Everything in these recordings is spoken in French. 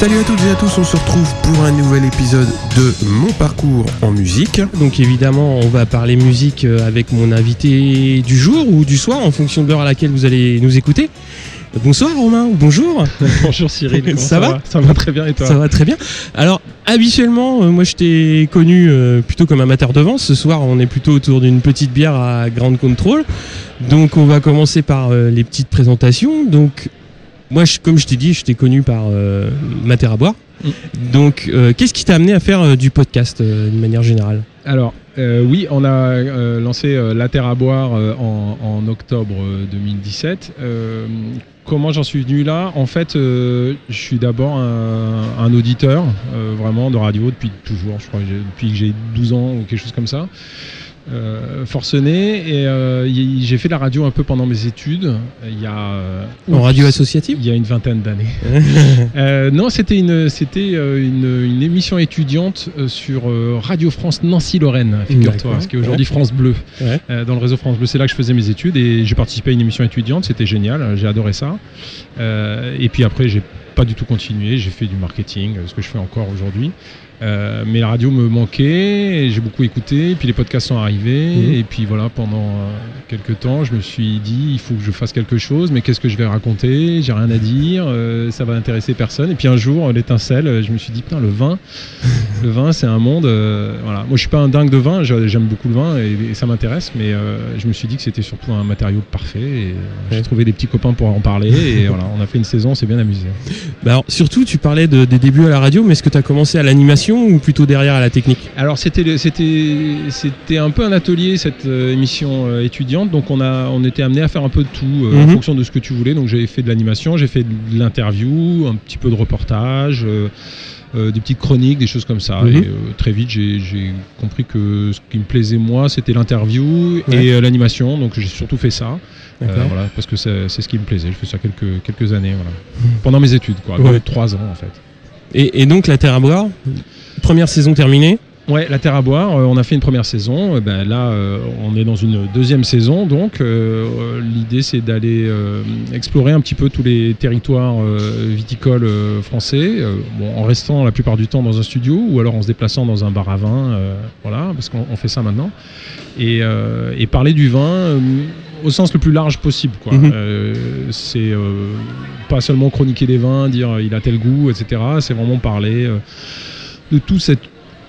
Salut à toutes et à tous, on se retrouve pour un nouvel épisode de Mon parcours en musique. Donc évidemment, on va parler musique euh, avec mon invité du jour ou du soir en fonction de l'heure à laquelle vous allez nous écouter. Bonsoir Romain, ou bonjour. Bonjour Cyril, comment Ça va Ça va très bien et toi Ça va très bien. Alors habituellement, euh, moi je t'ai connu euh, plutôt comme amateur de vent. Ce soir, on est plutôt autour d'une petite bière à Grand Control. Donc on va commencer par les petites présentations. Donc moi, je- comme je t'ai dit, je t'ai connu par euh, Mater à boire. Mm. Donc euh, qu'est-ce qui t'a amené à faire euh, du podcast euh, d'une manière générale? Alors, oui, on a lancé La Terre à boire en, en octobre euh, 2017. Euh, comment j'en suis venu là? En fait, je suis d'abord un, un auditeur vraiment de radio depuis toujours, je crois, depuis que j'ai 12 ans ou quelque chose comme ça. Euh, forcené et euh, j'ai fait de la radio un peu pendant mes études il y a euh, En radio associative? il y a une vingtaine d'années Euh, non, c'était une, c'était euh, une, une émission étudiante euh, sur euh, Radio France Nancy-Lorraine, figure-toi, D'accord. ce qui est aujourd'hui France Bleu, Ouais. euh, dans le réseau France Bleu. C'est là que je faisais mes études et j'ai participé à une émission étudiante, c'était génial, euh, j'ai adoré ça. Euh, et puis après, j'ai pas du tout continué, j'ai fait du marketing, euh, ce que je fais encore aujourd'hui. Euh, mais la radio me manquait, j'ai beaucoup écouté, et puis les podcasts sont arrivés, Mhm. et puis voilà, pendant euh, quelques temps, je me suis dit, il faut que je fasse quelque chose, mais qu'est-ce que je vais raconter? J'ai rien à dire, euh, ça va intéresser personne. Et puis un jour, l'étincelle, je me suis dit, putain, le vin, le vin, c'est un monde. voilà. Moi, je suis pas un dingue de vin, j'aime beaucoup le vin et, et ça m'intéresse, mais je me suis dit que c'était surtout un matériau parfait. Et j'ai trouvé des petits copains pour en parler, et voilà, on a fait une saison, on s'est bien amusé. Bah alors, surtout, tu parlais de- des débuts à la radio, mais est-ce que tu as commencé à l'animation ou plutôt derrière à la technique Alors c'était c'était c'était un peu un atelier cette euh, émission euh, étudiante. Donc on a on était amené à faire un peu de tout euh, en Mhm. fonction de ce que tu voulais. Donc j'ai fait de l'animation j'ai fait de l'interview un petit peu de reportage euh, des petites chroniques des choses comme ça. Mhm. et euh, très vite j'ai compris que ce qui me plaisait moi c'était l'interview Ouais. et euh, l'animation. Donc j'ai surtout fait ça. Voilà parce que c'est ce qui me plaisait. Je fais ça quelques quelques années voilà. Pendant mes études quoi. Ouais. trois ans en fait. Et, et donc, la Terre à boire, première saison terminée. Ouais, la Terre à boire, euh, on a fait une première saison. euh, ben là, euh, on est dans une deuxième saison. Donc, l'idée, c'est d'aller explorer un petit peu tous les territoires viticoles français, bon, en restant la plupart du temps dans un studio ou alors en se déplaçant dans un bar à vin. voilà, parce qu'on on fait ça maintenant. Et, et parler du vin au sens le plus large possible. Quoi. Mhm. Euh, c'est euh, pas seulement chroniquer des vins, dire il a tel goût, etc. C'est vraiment parler euh, de tout cette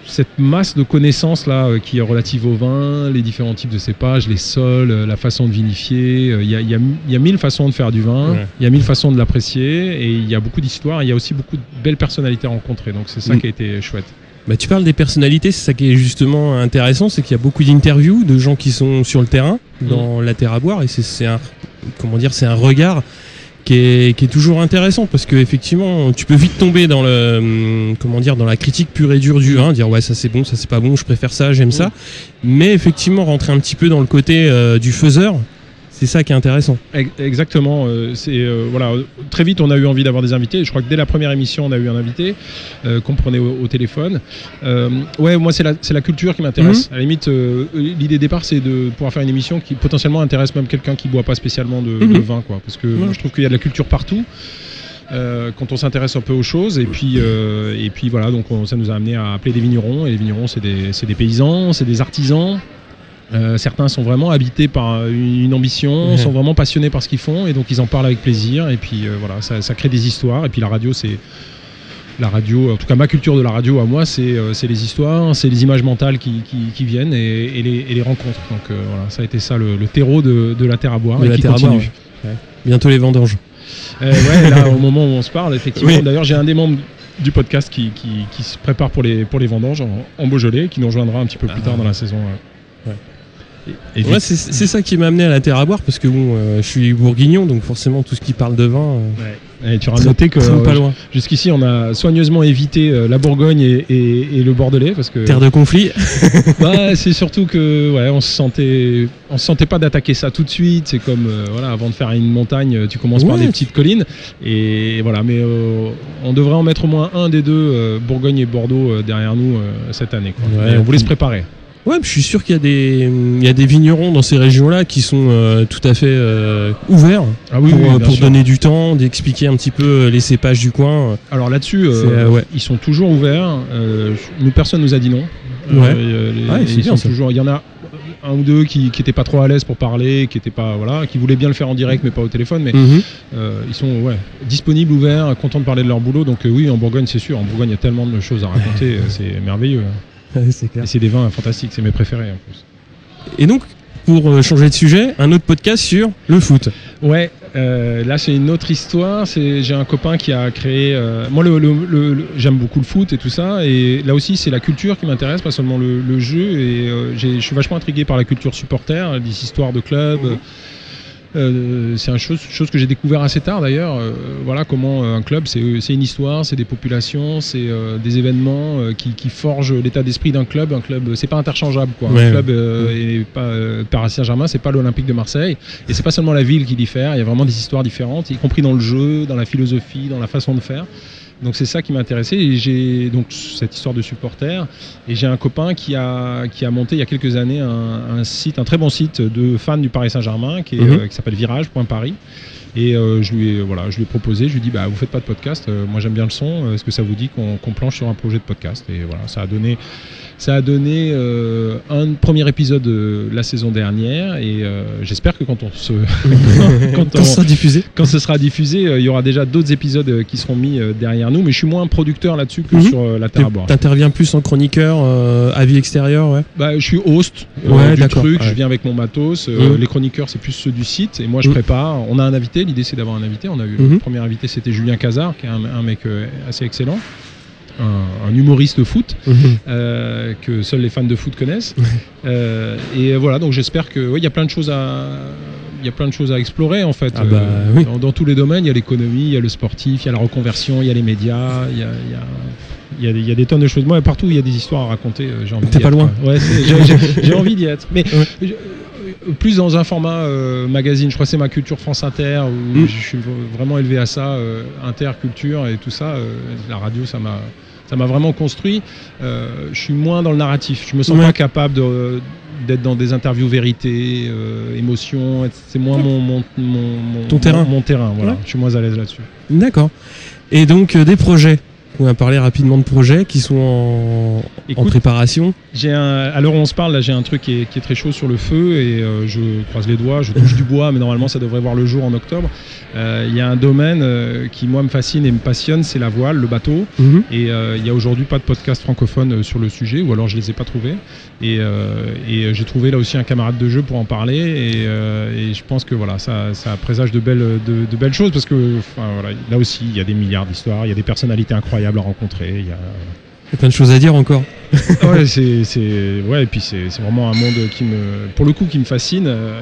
cette masse de connaissances là euh, qui est relative au vin, les différents types de cépages, les sols, euh, la façon de vinifier. euh, Il y, a, y a- y a mille façons de faire du vin, Ouais. il y a mille façons de l'apprécier et il y a beaucoup d'histoires. Il y a aussi beaucoup de belles personnalités rencontrées. Donc c'est ça Mm. qui a été chouette. Bah, tu parles des personnalités, c'est ça qui est justement intéressant, c'est qu'il y a beaucoup d'interviews de gens qui sont sur le terrain, dans la terre à boire, et c'est- c'est un, comment dire, c'est un regard qui est, qui est toujours intéressant parce que effectivement, tu peux vite tomber dans le, hum, comment dire, dans la critique pure et dure du vin, dire ouais ça c'est bon, ça c'est pas bon, je préfère ça, j'aime ça, mais effectivement rentrer un petit peu dans le côté euh, du faiseur, c'est ça qui est intéressant. Ex- Exactement. euh, c'est euh, voilà. Très vite, on a eu envie d'avoir des invités. Je crois que dès la première émission, on a eu un invité euh, qu'on prenait au, au téléphone. Ouais, moi, c'est la, culture qui m'intéresse. À la limite, euh, l'idée de départ, c'est de pouvoir faire une émission qui potentiellement intéresse même quelqu'un qui boit pas spécialement de, Mhm. de vin, quoi. Parce que moi, je trouve qu'il y a de la culture partout. euh, quand on s'intéresse un peu aux choses et puis euh, et puis voilà donc on- ça nous a amené à appeler des vignerons et les vignerons c'est des, c'est des paysans c'est des artisans euh, certains sont vraiment habités par une, ambition, sont vraiment passionnés par ce qu'ils font et donc ils en parlent avec plaisir. Et puis euh, voilà, ça, ça crée des histoires. Et puis la radio, c'est la radio, en tout cas ma culture de la radio à moi, c'est euh, les histoires, c'est les images mentales qui, qui- qui viennent et, et les, et les rencontres. Donc euh, voilà, ça a été ça le, le terreau de, de la terre à boire De et la qui terre à boire, continue. Bientôt les vendanges. Euh, ouais, là au moment où on se parle, effectivement. Oui. D'ailleurs, j'ai un des membres du podcast qui, se prépare pour les, pour les vendanges en, en Beaujolais, qui nous rejoindra un petit peu plus Ah. tard dans la saison. ouais. Et, Ouais, c'est ça qui m'a amené à la terre à boire parce que bon, euh, je suis bourguignon donc forcément tout ce qui parle de vin, euh, Ouais. Et tu auras noté que euh, jusqu'ici, on a soigneusement évité euh, la Bourgogne et, et- et le Bordelais parce que Terre de conflit. bah, c'est surtout que ouais, on se sentait, on se sentait pas d'attaquer ça tout de suite. C'est comme euh, voilà, avant de faire une montagne, tu commences par des petites collines et voilà. Mais on devrait en mettre au moins un des deux, Bourgogne et Bordeaux, derrière nous cette année. quoi. Ouais. Et on voulait se préparer. Ouais, je suis sûr qu'il y a des, il y a des vignerons dans ces régions-là qui sont euh, tout à fait euh, ouverts Ah pour, euh, pour donner du temps, d'expliquer un petit peu les cépages du coin. Alors là-dessus, euh, ouais. ils sont toujours ouverts. Nous, personne nous a dit non. Ouais. Les- Ouais, c'est ils bien, sont toujours. Il y en a un ou deux qui n'étaient pas trop à l'aise pour parler, qui étaient pas voilà, qui voulaient bien le faire en direct mais pas au téléphone. Mais Mhm. euh, ils sont ouais, disponibles, ouverts, contents de parler de leur boulot. Donc euh, oui, en Bourgogne, c'est sûr. En Bourgogne, il y a tellement de choses à raconter. c'est merveilleux. Ouais, c'est clair. Et c'est des vins fantastiques. C'est mes préférés en plus. Et donc, pour euh, changer de sujet, un autre podcast sur le foot. Ouais, euh, là c'est une autre histoire. C'est j'ai un copain qui a créé. euh, moi, le, le- le- le- j'aime beaucoup le foot et tout ça. Et là aussi, c'est la culture qui m'intéresse, pas seulement le, le jeu. Et euh, j'ai- je suis vachement intrigué par la culture supporter, des histoires de clubs. Euh, c'est une chose, chose que j'ai découvert assez tard d'ailleurs. Euh, voilà comment euh, un club, c'est c'est une histoire, c'est des populations, c'est euh, des événements euh, qui, qui forgent l'état d'esprit d'un club. Un club, c'est pas interchangeable quoi. Ouais. Un club euh, est pas euh, Paris Saint-Germain, c'est pas l'Olympique de Marseille. Et c'est pas seulement la ville qui diffère. Il y a vraiment des histoires différentes, y compris dans le jeu, dans la philosophie, dans la façon de faire. Donc c'est ça qui m'intéressait et j'ai donc cette histoire de supporter et j'ai un copain qui a qui a monté il y a quelques années un, un site un très bon site de fans du Paris Saint-Germain qui est, Mhm. euh, qui s'appelle Virage.paris et euh, je lui ai voilà je lui ai proposé je lui ai dit bah vous faites pas de podcast euh, moi j'aime bien le son euh, est-ce que ça vous dit qu'on planche sur un projet de podcast? Et voilà ça a donné ça a donné euh, un premier épisode la saison dernière et j'espère que quand on se quand Quand on- ça sera diffusé. quand ce sera diffusé, il y aura déjà d'autres épisodes qui seront mis derrière nous, mais je suis moins producteur là-dessus que Mhm. sur la Terre à boire. T'interviens plus en chroniqueur, avis extérieur, ouais. Bah, je suis host Ouais, du truc, ouais. je viens avec mon matos. Mhm. Les chroniqueurs, c'est plus ceux du site, et moi je Mhm. prépare. On a un invité, l'idée c'est d'avoir un invité. On a eu le Mhm. premier invité, c'était Julien Cazard, qui est un, un mec euh, assez excellent, un, un humoriste foot. euh, que seuls les fans de foot connaissent. Euh, et voilà, donc j'espère que ouais, il y a plein de choses à il y a plein de choses à explorer en fait. Ah bah, Euh, oui. dans, dans tous les domaines, il y a l'économie, il y a le sportif, il y a la reconversion, il y a les médias, il y a, il y a- il y a des- il y a des tonnes de choses. Moi, partout il y a des histoires à raconter, euh, j'ai envie T'es pas être, loin. Ouais, j'ai- envie d'y être. Mais Ouais. je- euh, plus dans un format euh, magazine, je crois que c'est ma culture France Inter, où Mm. je suis vraiment élevé à ça, euh, Inter, culture et tout ça. euh, la radio, ça m'a ça m'a vraiment construit. Euh, je suis moins dans le narratif. Je me sens Ouais. pas capable de- d'être dans des interviews vérité, euh, émotion. C'est moins mon, mon, mon, mon- Ton terrain. Mon terrain, voilà. Ouais. Je suis moins à l'aise là-dessus. D'accord. Et donc, euh, des projets. On va parler rapidement de projets qui sont en, préparation. J'ai un, à l'heure où on se parle, là, j'ai un truc qui est, qui est très chaud sur le feu et euh, je croise les doigts, je touche du bois, mais normalement ça devrait voir le jour en octobre. Euh, Il y a un domaine euh, qui moi me fascine et me passionne, c'est la voile, le bateau. Mhm. Et il y a aujourd'hui pas de podcast francophone sur le sujet, ou alors je les ai pas trouvés. Et, et j'ai trouvé là aussi un camarade de jeu pour en parler. Et, et je pense que voilà, ça, ça présage de belles, de, de belles choses parce que enfin, voilà, là aussi il y a des milliards d'histoires, il y a des personnalités incroyables à rencontrer. Il y a, Il y a plein de choses à dire encore. ouais, c'est, c'est- ouais, et puis c'est, c'est vraiment un monde qui me, pour le coup, qui me fascine. euh,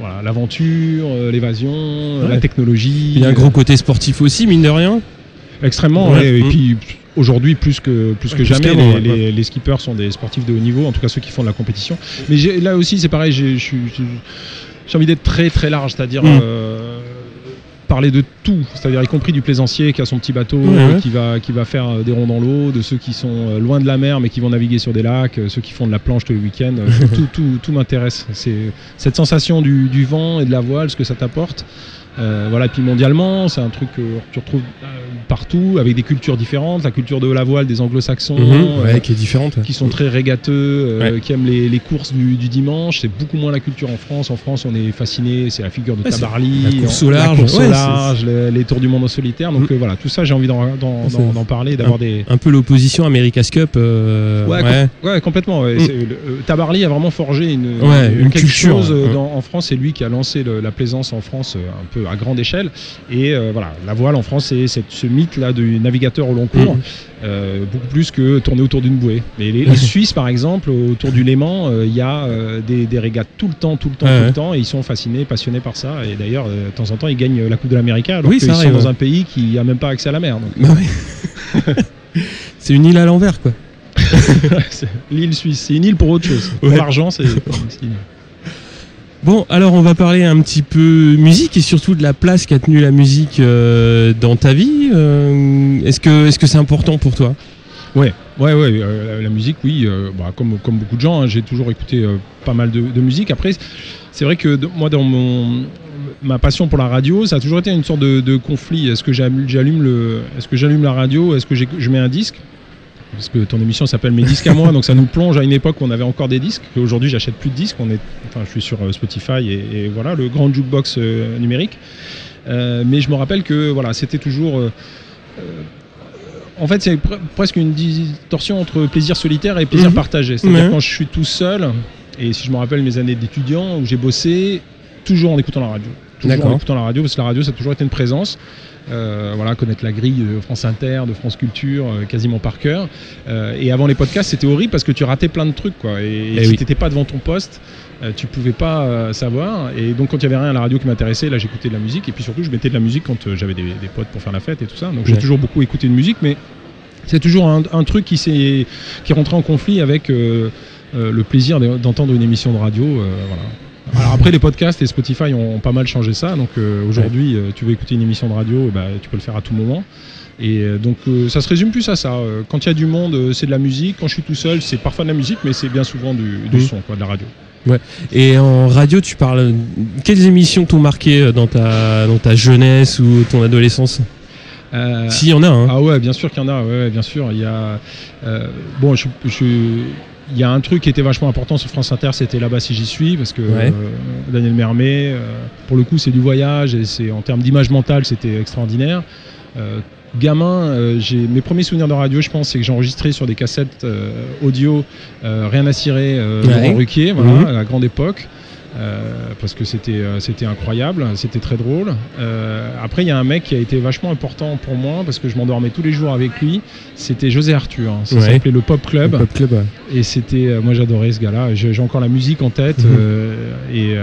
voilà, l'aventure, euh, l'évasion, euh, Ouais. la technologie. Il y a un gros côté sportif aussi, mine de rien. extrêmement. Ouais. ouais, et puis aujourd'hui, plus que plus que Plus jamais, les, ouais. les- les skippers sont des sportifs de haut niveau, en tout cas ceux qui font de la compétition. Mais j'ai- là aussi, c'est pareil. J'ai, envie d'être très très large, c'est-à-dire. Mm. euh, parler de tout, c'est-à-dire y compris du plaisancier qui a son petit bateau, Ouais, euh, qui va qui va faire euh, des ronds dans l'eau, de ceux qui sont euh, loin de la mer mais qui vont naviguer sur des lacs, ceux qui font de la planche tous les week-ends, tout, tout, tout m'intéresse. C'est cette sensation du, du vent et de la voile, ce que ça t'apporte. Euh, voilà, et puis mondialement, c'est un truc que tu retrouves euh, partout, avec des cultures différentes, la culture de la voile des anglo-saxons, Mhm. euh, Ouais, qui est différente. qui sont très régateux, euh, Ouais. qui aiment les, les courses du, du dimanche. C'est beaucoup moins la culture en France. En France, on est fasciné, c'est la figure de Ouais, Tabarly, la course au large. la course au large, les, les tours du monde en solitaire. Donc Mm. voilà, tout ça, j'ai envie d'en, parler, d'avoir des. Un peu l'opposition America's Cup. euh, Ouais, complètement. Mm. Le- Tabarly a vraiment forgé une, une quelque culture, chose dans- en France. C'est lui qui a lancé le- la plaisance en France un peu peu à grande échelle. Et euh, voilà, la voile en France, c'est ce mythe-là du navigateur au long cours, Mhm. euh, beaucoup plus que tourner autour d'une bouée. Mais les, les Suisses, par exemple, autour du Léman, euh, il y a euh, des, des régates tout le temps, tout le temps, tout le temps, et ils sont fascinés, passionnés par ça. Et d'ailleurs, euh, de temps en temps, ils gagnent la Coupe de l'Amérique alors Oui, qu'ils sont dans un pays qui a même pas accès à la mer. donc. Bah oui. c'est une île à l'envers, quoi. L'île suisse, c'est une île pour autre chose. Pour Ouais. l'argent, c'est c'est une île. Bon, alors on va parler un petit peu musique et surtout de la place qu'a tenue la musique euh, dans ta vie. Euh, est-ce que c'est important pour toi? Ouais, ouais, ouais. euh, la, musique, oui. bah, comme, beaucoup de gens, hein, j'ai toujours écouté pas mal de, musique. Après, c'est vrai que moi, dans mon ma passion pour la radio, ça a toujours été une sorte de, conflit. Est-ce que j'allume, est-ce que j'allume la radio, est-ce que je mets un disque? Parce que ton émission s'appelle Mes disques à moi, donc ça nous plonge à une époque où on avait encore des disques. Aujourd'hui, j'achète plus de disques. On est, enfin, je suis sur euh, Spotify et, et voilà le grand jukebox euh, numérique. Euh, mais je me rappelle que voilà, c'était toujours euh, en fait, c'est pre- presque une distorsion entre plaisir solitaire et plaisir Mhm. partagé. C'est-à-dire Ouais. quand je suis tout seul, et si je me rappelle mes années d'étudiant où j'ai bossé, toujours en écoutant la radio. Toujours en écoutant la radio, parce que la radio, ça a toujours été une présence. Euh, voilà, connaître la grille de France Inter, de France Culture, euh, quasiment par cœur. Euh, et avant les podcasts, c'était horrible parce que tu ratais plein de trucs, quoi. Et, Eh si oui. t'étais pas devant ton poste, tu pouvais pas savoir. Et donc, quand il y avait rien à la radio qui m'intéressait, là, j'écoutais de la musique. Et puis surtout, je mettais de la musique quand j'avais des, des potes pour faire la fête et tout ça. Donc, j'ai toujours beaucoup écouté de musique, mais c'est toujours un, un truc qui s'est qui est rentré en conflit avec le plaisir de- d'entendre une émission de radio. voilà. Alors après les podcasts et Spotify ont pas mal changé ça. Donc euh, aujourd'hui, euh, tu veux écouter une émission de radio, ben, tu peux le faire à tout moment. Et euh, donc euh, ça se résume plus à ça. Quand il y a du monde, c'est de la musique. Quand je suis tout seul, c'est parfois de la musique, mais c'est bien souvent du, du son, quoi, de la radio. Et en radio, tu parles quelles émissions t'ont marqué dans ta dans ta jeunesse ou ton adolescence? Euh, S'il y en a, hein. Ah ouais, bien sûr qu'il y en a, ouais, ouais, bien sûr. Il y a, euh, bon, je, je- il y a un truc qui était vachement important sur France Inter, c'était là-bas si j'y suis, parce que Ouais. euh, Daniel Mermet, euh, pour le coup, c'est du voyage et c'est en termes d'image mentale, c'était extraordinaire. Euh, gamin, j'ai mes premiers souvenirs de radio, je pense, c'est que j'ai enregistré sur des cassettes audio, rien à cirer, euh, Ouais. Laurent Ruquier, voilà, Mhm. à la grande époque. Euh, parce que c'était euh, c'était incroyable, c'était très drôle. Euh, après, il y a un mec qui a été vachement important pour moi parce que je m'endormais tous les jours avec lui. C'était José Arthur. Ça Ouais. s'appelait le Pop Club. Le Pop Club. ouais. Et c'était, moi j'adorais ce gars-là. J'ai encore la musique en tête. Mhm. et, et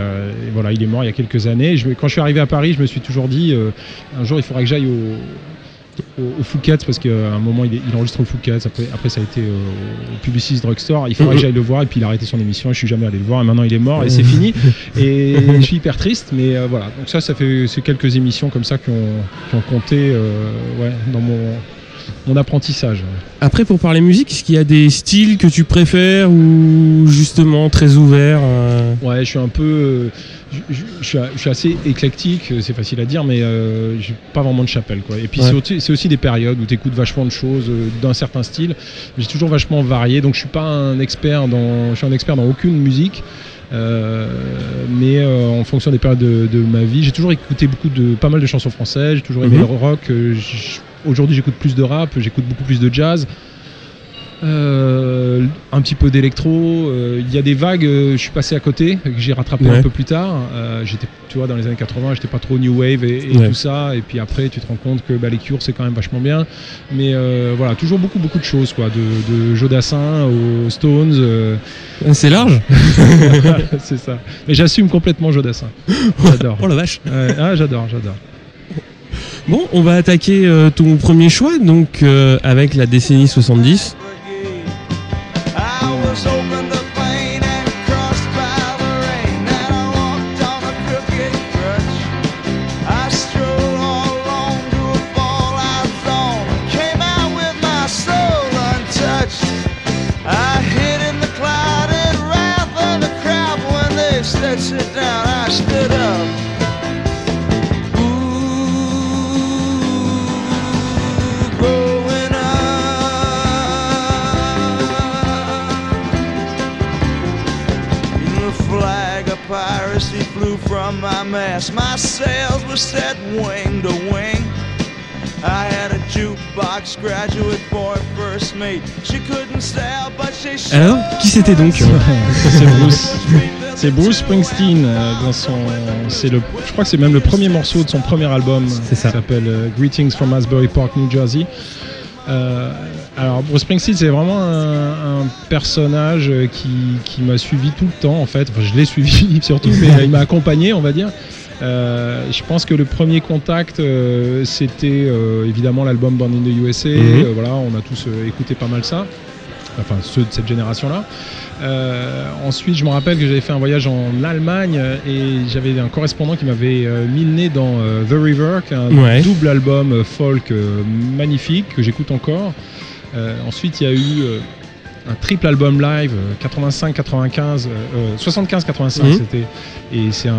voilà, il est mort il y a quelques années. Je quand je suis arrivé à Paris, je me suis toujours dit, un jour il faudra que j'aille au, au, au parce qu'à un moment il, est- il enregistre au Fouquet's. Après, après ça a été euh, au Publicis Drugstore. Il faudra Mhm. que j'aille le voir. Et puis il a arrêté son émission. Et je suis jamais allé le voir. Et maintenant il est mort et c'est fini. Et je suis hyper triste. Mais euh, voilà. Donc ça, ça fait c'est quelques émissions comme ça qui ont, qui ont compté euh, ouais, dans mon, mon apprentissage. Après, pour parler musique, est-ce qu'il y a des styles que tu préfères ou justement très ouverts euh, Ouais, je suis un peu. euh, je, je- je suis, assez éclectique, euh, c'est facile à dire, mais euh, j'ai pas vraiment de chapelle. Quoi. Et puis Ouais. c'est aussi, c'est aussi des périodes où tu écoutes vachement de choses euh, d'un certain style. J'ai toujours vachement varié, donc je suis pas un expert dans, je suis un expert dans aucune musique. Euh, mais euh, en fonction des périodes de, de ma vie, j'ai toujours écouté beaucoup de pas mal de chansons françaises. J'ai toujours aimé Mhm. le rock. euh, Aujourd'hui, j'écoute plus de rap, j'écoute beaucoup plus de jazz. Euh, un petit peu d'électro. euh, Il y a des vagues, euh, je suis passé à côté, que j'ai rattrapé Ouais. un peu plus tard. J'étais, tu vois, dans les années 80, j'étais pas trop new wave et, et Ouais. tout ça. Et puis après, tu te rends compte que bah, les Cures, c'est quand même vachement bien. Mais voilà, toujours beaucoup, beaucoup de choses, quoi. De, de Jodassin aux Stones. C'est large c'est ça. Mais j'assume complètement Jodassin. J'adore. Oh la vache Ouais, ah, j'adore, j'adore. Bon, on va attaquer ton premier choix, donc avec la décennie 70. doors open from my mast. My sails were set wing to wing. I had a jukebox graduate for a first mate. She couldn't sail, but she Alors, qui c'était donc C'est Bruce. C'est Bruce Springsteen euh, dans son. C'est le. Je crois que c'est même le premier morceau de son premier album. C'est ça. Qui s'appelle euh, Greetings from Asbury Park, New Jersey. Euh, alors Bruce Springsteen, c'est vraiment un, un personnage euh, qui, qui m'a suivi tout le temps en fait. Enfin, je l'ai suivi surtout, mais il m'a accompagné, on va dire. Euh, je pense que le premier contact, euh, c'était euh, évidemment l'album Born in the USA. Mhm. Voilà, on a tous écouté pas mal ça. Enfin, ceux de cette génération-là. Ensuite, je me rappelle que j'avais fait un voyage en Allemagne et j'avais un correspondant qui m'avait mis le nez dans The River, qui est un Ouais. double album folk magnifique que j'écoute encore. Euh, ensuite, il y a eu euh, un triple album live, 85-95, 75-85 Mhm. c'était. Et c'est un,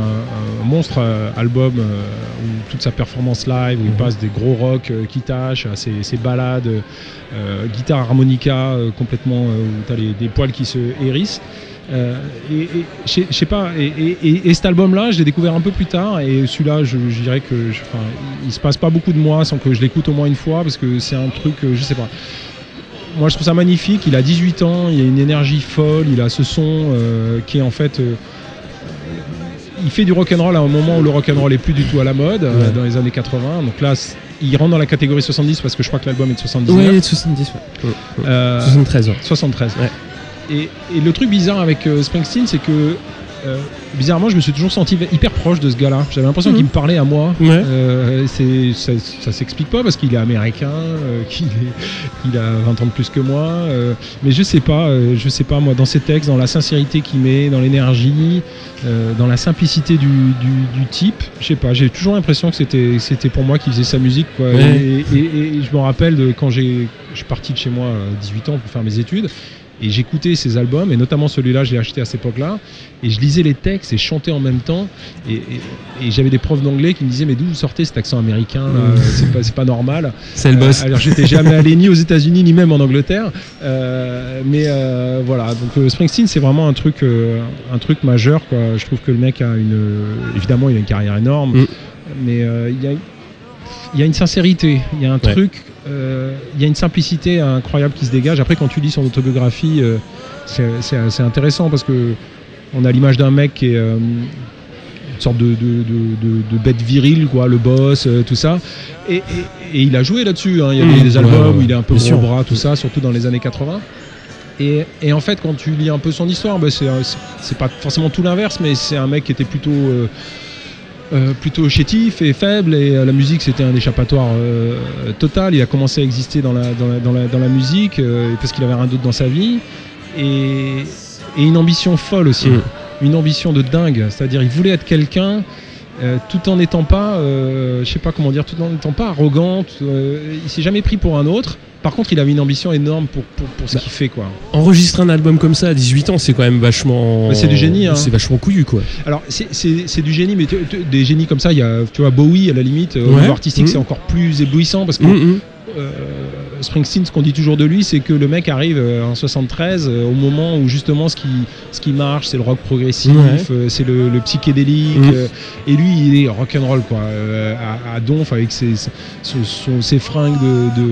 un monstre euh, album euh, où toute sa performance live, où il Mhm. passe des gros rock euh, qui tâchent à ses, ses balades, euh, guitare harmonica euh, complètement, euh, où t'as les, des poils qui se hérissent. Euh, et et je sais- je sais pas, et, et- et- et cet album-là, je l'ai découvert un peu plus tard, et celui-là, je, je dirais que, je- il, se passe pas beaucoup de mois sans que je l'écoute au moins une fois, parce que c'est un truc, euh, je sais pas. Moi, je trouve ça magnifique. Il a 18 ans, il a une énergie folle, il a ce son euh, qui est en fait. euh, il fait du rock'n'roll à un moment où le rock'n'roll est plus du tout à la mode, euh, Ouais. dans les années 80. Donc là, il rentre dans la catégorie 70 parce que je crois que l'album est de 79. Ouais, 70, ouais. Euh, 73, ouais. 73. Ouais. Et, et le truc bizarre avec euh, Springsteen, c'est que euh, bizarrement, je me suis toujours senti hyper proche de ce gars-là. J'avais l'impression Mhm. qu'il me parlait à moi. Ouais. Euh, c'est, ça, ça s'explique pas parce qu'il est américain, euh, qu'il il a 20 ans de plus que moi. mais je sais pas, je sais pas moi, dans ses textes, dans la sincérité qu'il met, dans l'énergie, dans la simplicité du, du, du type, je sais pas, j'ai toujours l'impression que c'était, c'était pour moi qui faisait sa musique. Quoi. Ouais. Et, et- et je me rappelle de quand j'ai, je suis parti de chez moi à 18 ans pour faire mes études. Et j'écoutais ses albums, et notamment celui-là, je l'ai acheté à cette époque-là, et je lisais les textes et chantais en même temps. Et, et- et j'avais des profs d'anglais qui me disaient Mais d'où vous sortez cet accent américain Mm. C'est pas, pas normal. C'est le boss. Euh, alors j'étais jamais allé ni aux États-Unis ni même en Angleterre, Euh, mais euh, voilà. Donc euh, Springsteen c'est vraiment un truc, euh, un truc majeur quoi. Je trouve que le mec a une, évidemment il a une carrière énorme, Mm. mais euh, il y a, il y a une sincérité, il y a un Ouais. truc, euh, il y a une simplicité incroyable qui se dégage. Après quand tu lis son autobiographie, euh, c'est intéressant parce que on a l'image d'un mec qui est euh, une sorte de, de, de- de- de bête virile, quoi, le boss, euh, tout ça. Et, et- et il a joué là-dessus. hein. Il y a Mmh, des, des albums ouais, ouais, où il est un peu gros bras, tout ça, surtout dans les années 80. Et, et en fait, quand tu lis un peu son histoire, bah, c'est pas forcément tout l'inverse, mais c'est un mec qui était plutôt. euh, euh, plutôt chétif et faible et euh, la musique c'était un échappatoire euh, total. Il a commencé à exister dans la, dans la, dans la, dans la musique parce qu'il avait rien d'autre dans sa vie. Et, et une ambition folle aussi. Mm. une ambition de dingue. C'est à dire il voulait être quelqu'un tout en n'étant pas je sais pas comment dire tout en n'étant pas arrogant il s'est jamais pris pour un autre par contre il avait une ambition énorme pour, pour, pour ce Bah. qu'il fait quoi Enregistrer un album comme ça à 18 ans, c'est quand même vachement. C'est du génie, hein. C'est vachement couillu, quoi. Alors, c'est- du génie, mais des génies comme ça, il y a, tu vois, Bowie, à la limite, au Ouais. niveau artistique, c'est encore plus éblouissant parce que Mm, mm. euh, Springsteen, ce qu'on dit toujours de lui, c'est que le mec arrive euh, en 73, euh, au moment où justement ce qui, ce qui marche, c'est le rock progressif, Ouais. euh, c'est le, le psychédélique, euh, et lui, il est rock'n'roll, quoi, euh, à, à donf avec ses, ses, fringues de-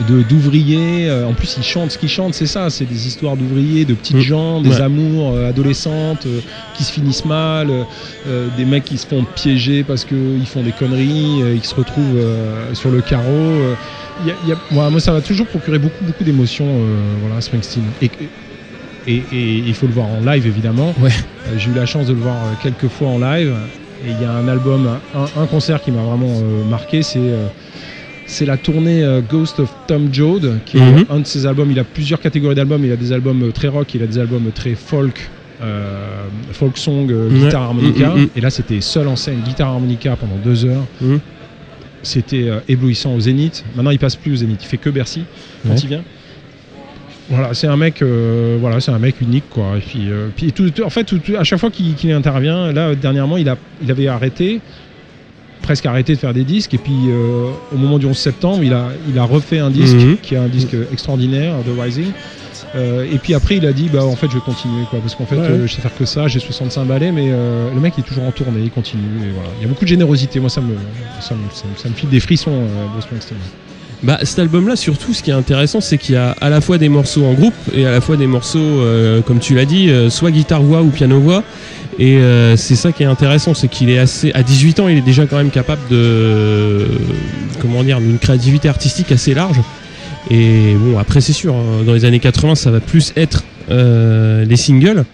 d'ouvriers, euh, en plus il chante, ce qu'il chante c'est ça, c'est des histoires d'ouvriers, de petites Mm. gens, des Ouais. amours euh, adolescentes euh, qui se finissent mal, euh, euh, des mecs qui se font piéger parce qu'ils font des conneries, euh, ils se retrouvent euh, sur le carreau. euh. Il y a- il y a- moi, moi, ça m'a toujours procuré beaucoup, beaucoup d'émotions, euh, voilà, Springsteen. Et, et, il faut le voir en live, évidemment. Ouais. Euh, J'ai eu la chance de le voir euh, quelques fois en live. Et il y a un album, un, un concert qui m'a vraiment euh, marqué, c'est euh, c'est la tournée euh, Ghost of Tom Joad, qui est Mhm. un de ses albums. Il a plusieurs catégories d'albums. Il a des albums euh, très rock, il a des albums très folk, euh, folk song, euh, guitare harmonica. Mhm, mhm. Et là, c'était seul en scène, guitare harmonica pendant deux heures. C'était euh, éblouissant au Zénith. Maintenant, il passe plus au Zénith. Il fait que Bercy quand Ouais. il vient. Voilà, c'est un mec, voilà, c'est un mec unique, quoi. Et puis, puis tout, tout- en fait, tout- à chaque fois qu'il intervient, là, dernièrement, il a, il avait arrêté, presque arrêté de faire des disques. Et puis, euh, au moment du 11 septembre, il a, il a refait un disque, Mhm. qui est un disque extraordinaire, The Rising. Euh, et puis après, il a dit, bah, en fait, je vais continuer, quoi, parce qu'en fait, Ouais. euh, je sais faire que ça. J'ai 65 ballets, mais le mec il est toujours en tournée, il continue. Et voilà, il y a beaucoup de générosité. Moi, ça me, ça me, ça me, ça me file des frissons, Bruce Springsteen. Bah, cet album-là, surtout, ce qui est intéressant, c'est qu'il y a à la fois des morceaux en groupe et à la fois des morceaux, euh, comme tu l'as dit, euh, soit guitare-voix ou piano-voix. Et euh, c'est ça qui est intéressant, c'est qu'il est assez. À 18 ans, il est déjà quand même capable de. Comment dire D'une créativité artistique assez large. Et bon, après, c'est sûr, hein, dans les années 80, ça va plus être euh, les singles.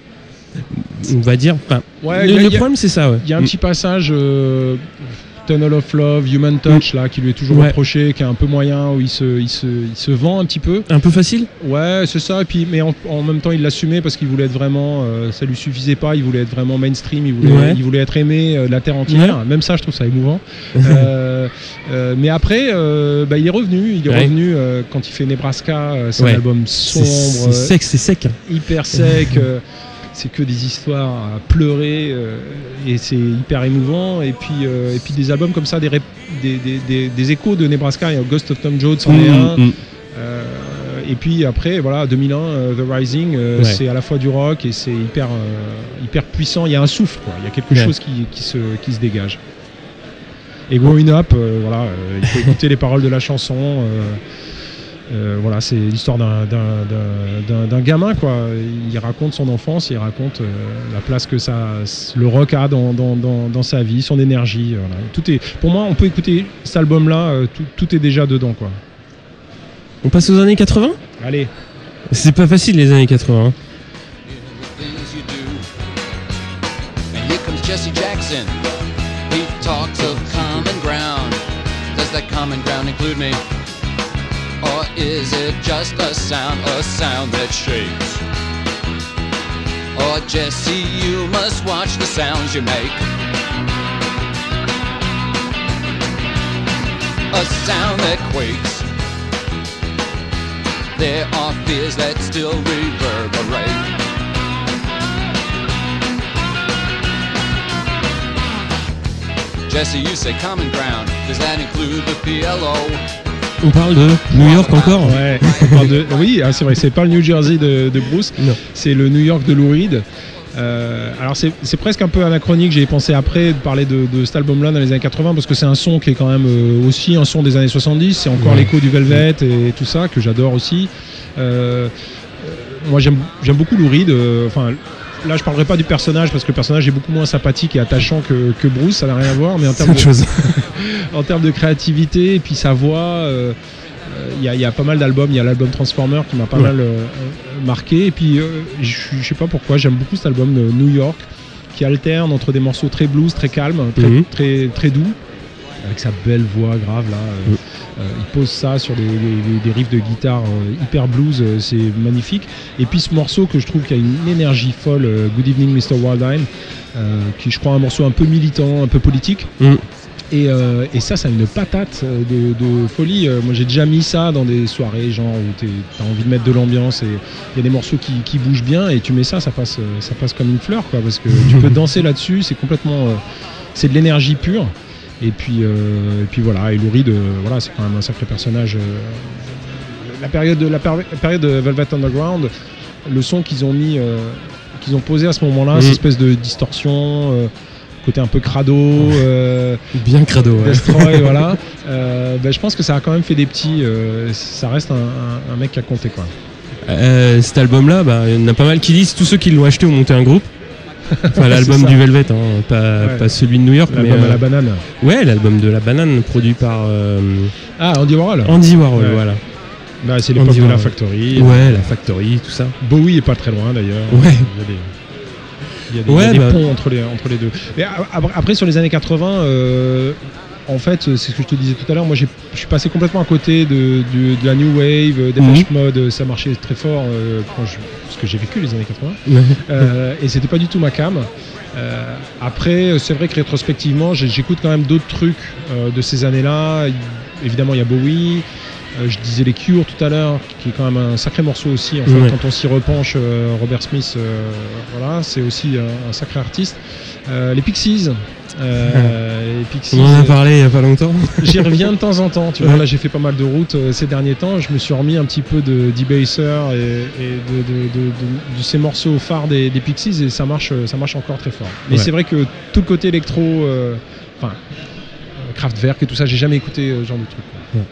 On va dire. Enfin, Ouais, le, a- problème, c'est ça, ouais. Il y a un petit passage, euh, Tunnel of Love, Human Touch, là, qui lui est toujours Ouais. reproché, qui est un peu moyen, où il se, il se, il se vend un petit peu. Un peu facile Ouais, c'est ça. Et puis, mais en, en même temps, il l'assumait parce qu'il voulait être vraiment. euh, ça lui suffisait pas. Il voulait être vraiment mainstream. Il voulait, Ouais. il voulait être aimé euh, de la terre entière. Même ça, je trouve ça émouvant. Euh, euh, mais après, bah, il est revenu. Il est revenu quand il fait Nebraska. c'est un album sombre, c'est sec, c'est sec. hyper sec. c'est que des histoires à pleurer euh, et c'est hyper émouvant. Et puis, euh, et puis des albums comme ça, des, des, des, échos de Nebraska. Il y a Ghost of Tom Jones, en est un. Mm, mm. Euh, et puis après, voilà, 2001, euh, The Rising, Ouais. c'est à la fois du rock et c'est hyper, hyper puissant. Il y a un souffle, quoi. Il y a quelque Ouais. chose qui, qui se, qui se dégage. Et Growing Up, voilà, il faut écouter les paroles de la chanson. Euh, voilà, c'est l'histoire d'un- d'un- d'un d'un- d'un gamin, quoi. Il raconte son enfance, il raconte euh, la place que ça, le rock a dans, dans, dans, dans sa vie, son énergie. voilà. Tout est, pour moi, on peut écouter cet album-là, euh, tout, tout est déjà dedans, quoi. On passe aux années 80 Allez. C'est pas facile les années 80. hein. things you do. Is it just a sound, a sound that shakes? Or Jesse, you must watch the sounds you make. A sound that quakes. There are fears that still reverberate. Jesse, you say common ground. Does that include the PLO? On parle de New York encore Ouais. On parle de- oui, ah, c'est vrai, c'est pas le New Jersey de, de Bruce, c'est le New York de Lou Reed. Euh, alors c'est presque un peu anachronique, j'ai pensé après de parler de, de cet album-là dans les années 80 parce que c'est un son qui est quand même euh, aussi un son des années 70, c'est encore Ouais. l'écho du Velvet et tout ça que j'adore aussi. Euh, moi j'aime j'aime beaucoup Lou Reed, enfin là je parlerai pas du personnage parce que le personnage est beaucoup moins sympathique et attachant que, que Bruce, ça n'a rien à voir, mais en termes de, chose. en termes de créativité et puis sa voix euh, euh, il y, a- il y a pas mal d'albums il y a l'album Transformer qui m'a pas Ouais. mal euh, marqué et puis euh, je sais pas pourquoi j'aime beaucoup cet album de New York qui alterne entre des morceaux très blues très calmes très, Mhm. très, très doux avec sa belle voix grave là euh, euh, il pose ça sur des, des- des riffs de guitare euh, hyper blues c'est magnifique et puis ce morceau que je trouve qui a une énergie folle Good Evening Mr. Wildine euh, qui je crois un morceau un peu militant un peu politique Mhm. et, euh, et ça, ça a une patate de, de folie. Euh, Moi, j'ai déjà mis ça dans des soirées, genre où tu as envie de mettre de l'ambiance et il y a des morceaux qui, qui bougent bien et tu mets ça, ça passe, ça passe comme une fleur, quoi, parce que tu peux danser là-dessus. C'est complètement, euh, c'est de l'énergie pure. Et puis, euh, et puis voilà. Et Lou Reed, euh, voilà, c'est quand même un sacré personnage. euh. la période de la, période de Velvet Underground, le son qu'ils ont mis, qu'ils ont posé à ce moment-là, cette espèce de distorsion. côté un peu crado, euh, Bien crado, ouais. Destroy, voilà. Euh, ben, je pense que ça a quand même fait des petits. euh, ça reste un, un- un mec qui a compté quoi. Cet album-là, bah, il y en a pas mal qui disent tous ceux qui l'ont acheté ont monté un groupe. Enfin, l'album du Velvet, hein, pas, Ouais. pas celui de New York, mais L'album à euh, la banane. ouais, l'album de la banane produit par euh, Ah, Andy Warhol. Andy Warhol, voilà. Bah, c'est l'époque de la. Factory. Ouais, la Factory, tout ça. Bowie est pas très loin d'ailleurs. Ouais. Il y a des, y a bah. ponts entre les, entre les deux. Mais après, après, sur les années 80, euh, en fait, c'est ce que je te disais tout à l'heure. Moi, je suis passé complètement à côté de, la New Wave, euh, Depeche Mode. Ça marchait très fort euh, quand je, parce que j'ai vécu les années 80. Euh, et c'était pas du tout ma cam. Euh, après, c'est vrai que rétrospectivement, j'écoute quand même d'autres trucs euh, de ces années-là. Évidemment, il y a Bowie. Euh, je disais les Cure tout à l'heure, qui est quand même un sacré morceau aussi. En fait, Ouais. quand on s'y repenche, euh, Robert Smith, euh, voilà, c'est aussi un, un sacré artiste. Euh, les Pixies. Euh, On en a parlé il y a pas longtemps. J'y reviens de temps en temps. Tu vois, Ouais. là, j'ai fait pas mal de routes euh, ces derniers temps. Je me suis remis un petit peu de Debaser et, et de, de- de- de- de ces morceaux phares des, des Pixies et ça marche, ça marche encore très fort. Mais Ouais. c'est vrai que tout le côté électro, euh, enfin, Kraftwerk et tout ça, j'ai jamais écouté ce genre de truc.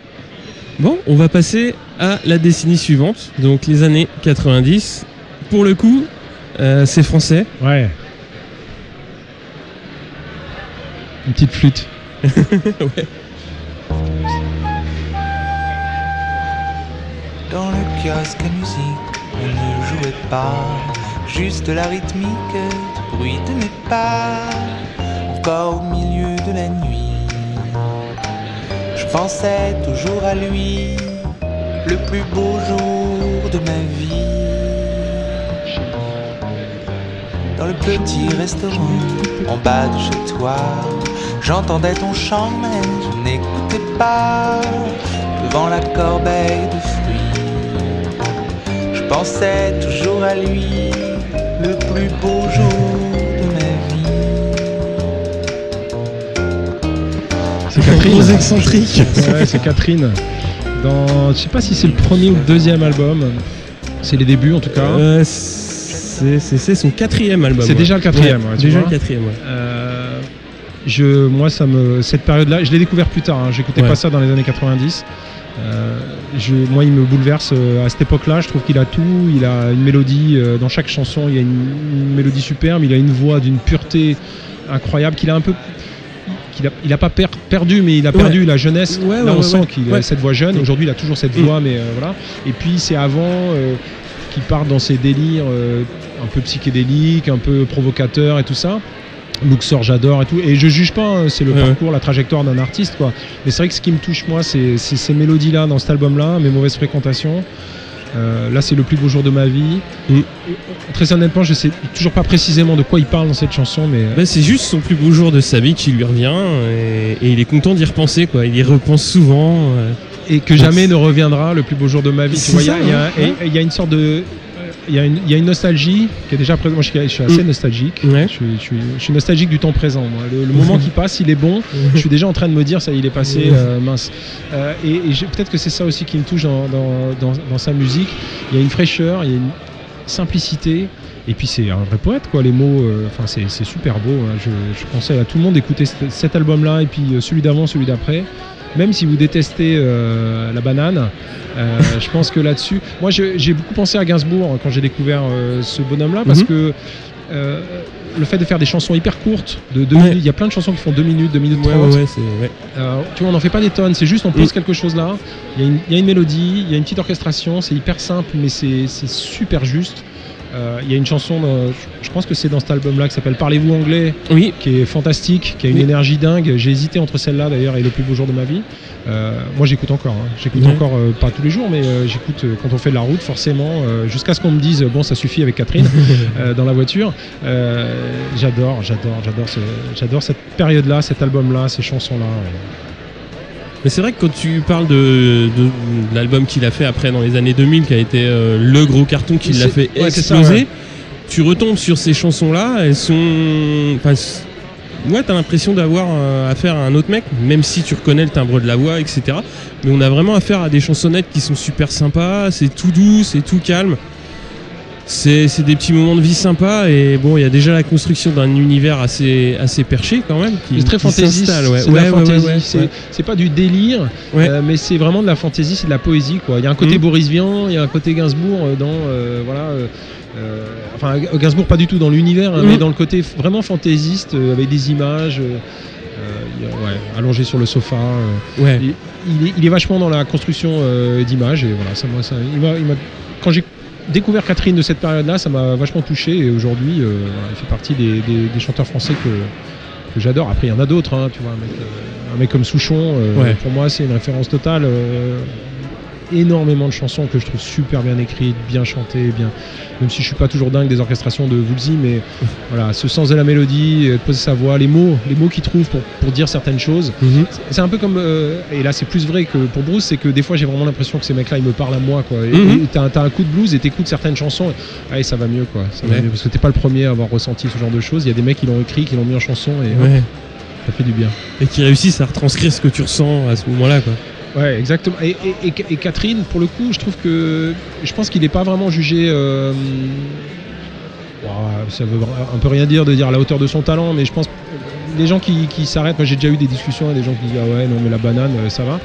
Bon, on va passer à la décennie suivante, donc les années 90. Pour le coup, euh, c'est français. Ouais. Une petite flûte. Ouais. Dans le kiosque à musique, on ne jouait pas juste la rythmique du bruit de mes pas. Encore au milieu de la nuit, je pensais toujours à lui, le plus beau jour de ma vie. Dans le petit restaurant en bas de chez toi, j'entendais ton chant, mais je n'écoutais pas devant la corbeille de fruits. Je pensais toujours à lui, le plus beau jour de ma vie. C'est Catherine. Excentrique. Ouais, c'est Catherine. Dans, je sais pas si c'est le premier ou le deuxième album. C'est les débuts en tout cas. Euh, c'est c'est- c'est son quatrième album. C'est ouais. déjà le quatrième, ouais, déjà le quatrième. ouais. Euh, je, moi, ça me, cette période-là, je l'ai découvert plus tard. Hein, J'écoutais Ouais. pas ça dans les années 90. Euh, je, moi, il me bouleverse euh, à cette époque-là. Je trouve qu'il a tout. Il a une mélodie euh, dans chaque chanson. Il y a une, une mélodie superbe. Il a une voix d'une pureté incroyable. Qu'il a un peu, qu'il a, il a pas per- perdu, mais il a perdu la jeunesse. Ouais, Là, ouais, on ouais, sent qu'il a cette voix jeune. Aujourd'hui, il a toujours cette Mm. voix, mais euh, voilà. Et puis, c'est avant. euh, qu'il part dans ses délires euh, un peu psychédéliques, un peu provocateurs et tout ça. Luxor, j'adore et tout. Et je juge pas, hein, c'est le Ouais, parcours, la trajectoire d'un artiste, quoi. Mais c'est vrai que ce qui me touche, moi, c'est ces mélodies-là dans cet album-là, mes mauvaises fréquentations. Euh, là, c'est le plus beau jour de ma vie. Mm. Et, très honnêtement, je sais toujours pas précisément de quoi il parle dans cette chanson, mais euh, Bah, c'est juste son plus beau jour de sa vie qui lui revient et, et il est content d'y repenser quoi. Il y repense souvent. euh. et que jamais ne reviendra le plus beau jour de ma vie. Tu vois, y a- hein, il y a une sorte de. Il y, a une, il y a une nostalgie qui est déjà présente. Moi, je suis, je suis assez Mm. nostalgique. Ouais. Je, suis, je suis- je suis nostalgique du temps présent. moi. Le, le moment qui passe, il est bon. Je suis déjà en train de me dire, ça, il est passé, Mm. euh, mince. Euh, et peut-être que c'est ça aussi qui me touche dans, dans- dans- dans sa musique. Il y a une fraîcheur, il y a une simplicité. Et puis c'est un vrai poète, quoi. Les mots, euh, enfin c'est c'est super beau. hein. Je, je conseille à tout le monde d'écouter cet, album-là et puis celui d'avant, celui d'après. Même si vous détestez euh, la banane, euh, je pense que là-dessus, moi j'ai beaucoup pensé à Gainsbourg quand j'ai découvert euh, ce bonhomme-là parce Mhm. que euh, le fait de faire des chansons hyper courtes, de deux Ouais. minutes, il y a plein de chansons qui font 2 minutes, 2 minutes Ouais, 30. ouais, ouais. Euh, tu vois, on n'en fait pas des tonnes, c'est juste on pose Mm. quelque chose là, il y, a une- il y a une mélodie, il y a une petite orchestration, c'est hyper simple, mais c'est super juste. Euh, Il y a une chanson, dans- je, pense que c'est dans cet album-là, qui s'appelle Parlez-vous anglais, Oui. qui est fantastique, qui a une Oui. énergie dingue. J'ai hésité entre celle-là d'ailleurs et Le plus beau jour de ma vie. Euh, moi j'écoute encore, hein. j'écoute encore, euh, pas tous les jours, mais j'écoute quand on fait de la route forcément, jusqu'à ce qu'on me dise, bon ça suffit avec Catherine dans la voiture. J'adore, j'adore, j'adore, ce- j'adore cette période-là, cet album-là, ces chansons-là. Mais c'est vrai que quand tu parles de, de- de l'album qu'il a fait après dans les années 2000, qui a été euh, le gros carton qui l'a fait ouais, c'est ça, exploser, ouais. tu retombes sur ces chansons-là, elles sont. Enfin, ouais, t'as l'impression d'avoir euh, affaire à un autre mec, même si tu reconnais le timbre de la voix, etc. Mais on a vraiment affaire à des chansonnettes qui sont super sympas, c'est tout doux, c'est tout calme. C'est des petits moments de vie sympas et bon, il y a déjà la construction d'un univers assez, assez perché quand même. Qui, C'est très fantaisiste, ouais. c'est Ouais, ouais, ouais, pas du délire, euh, mais c'est vraiment de la fantaisie, c'est de la poésie quoi. Il y a un côté Mhm. Boris Vian, il y a un côté Gainsbourg euh, dans euh, voilà, euh, enfin Gainsbourg pas du tout dans l'univers, hein, Mhm. mais dans le côté vraiment fantaisiste avec des images, ouais, allongé sur le sofa. euh, Ouais. il, il est, il est vachement dans la construction euh, d'images et voilà, ça, moi, ça, il m'a- quand j'ai découvert Catherine de cette période-là, ça m'a vachement touché et aujourd'hui, euh, il fait partie des, des- des chanteurs français que, que j'adore. Après, il y en a d'autres, hein, tu vois, un mec, euh, un mec comme Souchon, euh, Ouais. pour moi, c'est une référence totale. Énormément de chansons que je trouve super bien écrites, bien chantées, bien. Même si je suis pas toujours dingue des orchestrations de Woolsey, mais voilà, ce sens de la mélodie, euh, de poser sa voix, les mots, les mots qu'il trouve pour, pour dire certaines choses. Mhm. C'est un peu comme, euh, et là c'est plus vrai que pour Bruce, c'est que des fois j'ai vraiment l'impression que ces mecs-là ils me parlent à moi quoi. Et Mhm. t'as un coup de blues et t'écoutes certaines chansons, et, ça va mieux quoi. Ça va Ouais. mieux, parce que t'es pas le premier à avoir ressenti ce genre de choses. Il y a des mecs qui l'ont écrit, qui l'ont mis en chanson et hop, ça fait du bien. Et qui réussissent à retranscrire ce que tu ressens à ce moment-là, quoi. Ouais, exactement. Et, et- Catherine, pour le coup, je trouve que je pense qu'il n'est pas vraiment jugé. euh, ça veut un peu rien dire de dire à la hauteur de son talent, mais je pense que les gens qui, qui s'arrêtent. Moi, j'ai déjà eu des discussions avec des gens qui disent ah ouais non mais la banane euh, ça va.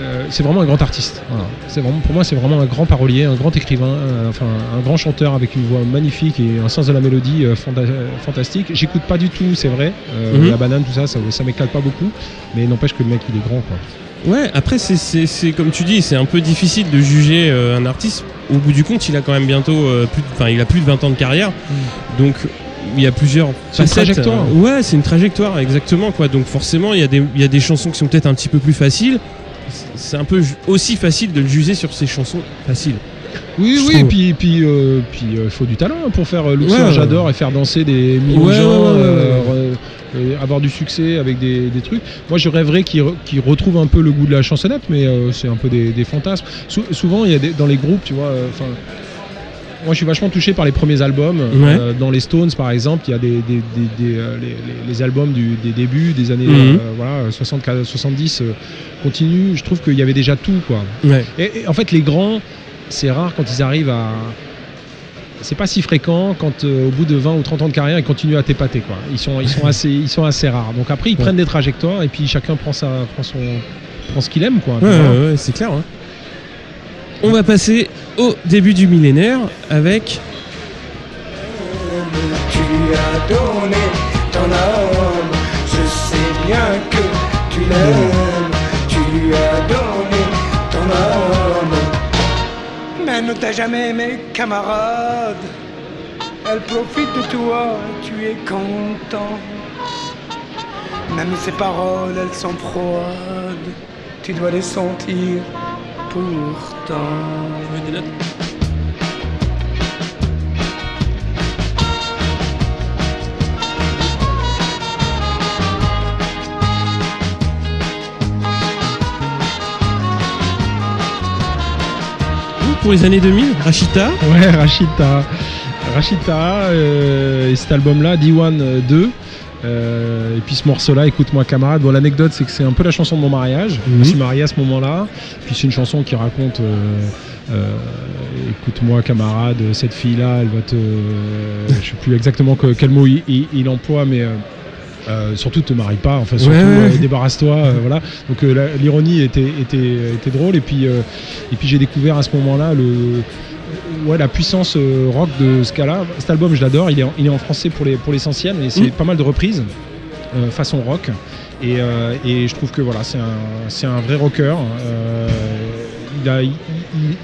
euh, c'est vraiment un grand artiste. Voilà. C'est vraiment, pour moi, c'est vraiment un grand parolier, un grand écrivain, euh, enfin un grand chanteur avec une voix magnifique et un sens de la mélodie euh, fanta- fantastique. J'écoute pas du tout, c'est vrai. Euh, Mhm. La banane, tout ça, ça, ça m'éclate pas beaucoup, mais n'empêche que le mec, il est grand, quoi. Ouais, après, c'est- c'est c'est comme tu dis, c'est un peu difficile de juger euh, un artiste. Au bout du compte, il a quand même bientôt euh, plus, de- enfin, il a plus de 20 ans de carrière. Donc, il y a plusieurs C'est une facettes. trajectoire. Euh, ouais, c'est une trajectoire, exactement, quoi. Donc, forcément, il y, a des- il y a des chansons qui sont peut-être un petit peu plus faciles. C'est un peu aussi facile de le juger sur ces chansons faciles. Oui, Je oui, trouve. puis puis euh, puis euh, faut du talent hein, pour faire euh, Ouais, j'adore et faire danser des millions de gens, ouais, ouais, ouais, euh, avoir du succès avec des, des trucs. Moi, je rêverais qu'ils re- qu'ils retrouvent un peu le goût de la chansonnette, mais euh, c'est un peu des, des fantasmes. Sou- souvent, il y a des, dans les groupes, tu vois, euh, enfin. moi, je suis vachement touché par les premiers albums. Ouais. Dans les Stones, par exemple, il y a des, les, albums du- des débuts des années Mhm. euh, voilà, 60, 70 euh, continuent. Je trouve qu'il y avait déjà tout, quoi. Ouais. Et, et en fait, les grands, c'est rare quand ils arrivent à. C'est pas si fréquent quand euh, au bout de 20 ou 30 ans de carrière, ils continuent à t'épater. Quoi. Ils, sont, ils, sont assez, ils sont assez rares. Donc après, ils Ouais. prennent des trajectoires et puis chacun prend, sa, prend, son, prend ce qu'il aime. Quoi. Ouais, ouais, ouais, c'est clair. hein. On va passer au début du millénaire avec Tu as donné ton âme, je sais bien que tu l'aimes. Tu as donné mais ne t'as jamais aimé, camarade. Elle profite de toi, tu es content. Même ses paroles, elles sont froides. Tu dois les sentir pourtant. Pour les années 2000, Rachita. Ouais, Rachita. Rachita, euh, et cet album-là, D1 2. euh, et puis ce morceau-là, écoute-moi camarade. Bon, l'anecdote, c'est que c'est un peu la chanson de mon mariage. Je me Mhm. suis marié à ce moment-là. Puis c'est une chanson qui raconte euh, euh, écoute-moi camarade, cette fille-là, elle va te. je sais plus exactement que- quel mot il, il- il emploie, mais. Euh, surtout te marie pas, enfin surtout Ouais, ouais. euh, débarrasse-toi, euh, voilà. Donc euh, l'ironie était, était, était drôle et puis et puis j'ai découvert à ce moment-là le ouais la puissance rock de ce cas-là. Cet album je l'adore, il est en, il est en français pour les pour l'essentiel et c'est Mm. pas mal de reprises euh, façon rock et, euh, et je trouve que voilà c'est un un vrai rocker. Euh, il a il, il-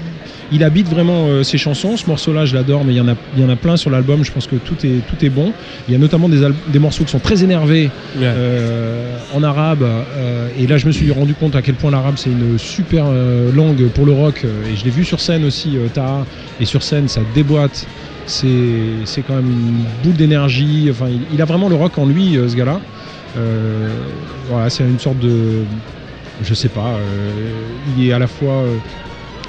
il habite vraiment euh, ses chansons. Ce morceau-là, je l'adore, mais il y en a, il y en a plein sur l'album. Je pense que tout est, tout est bon. Il y a notamment des, morceaux qui sont très énervés euh, en arabe. euh, et là, je me suis rendu compte à quel point l'arabe c'est une super langue pour le rock. Et je l'ai vu sur scène aussi, Taha. Et sur scène, ça déboîte. C'est c'est quand même une boule d'énergie. Enfin, il, il a vraiment le rock en lui, ce gars-là. Voilà, c'est une sorte de. Je sais pas. euh, il est à la fois euh,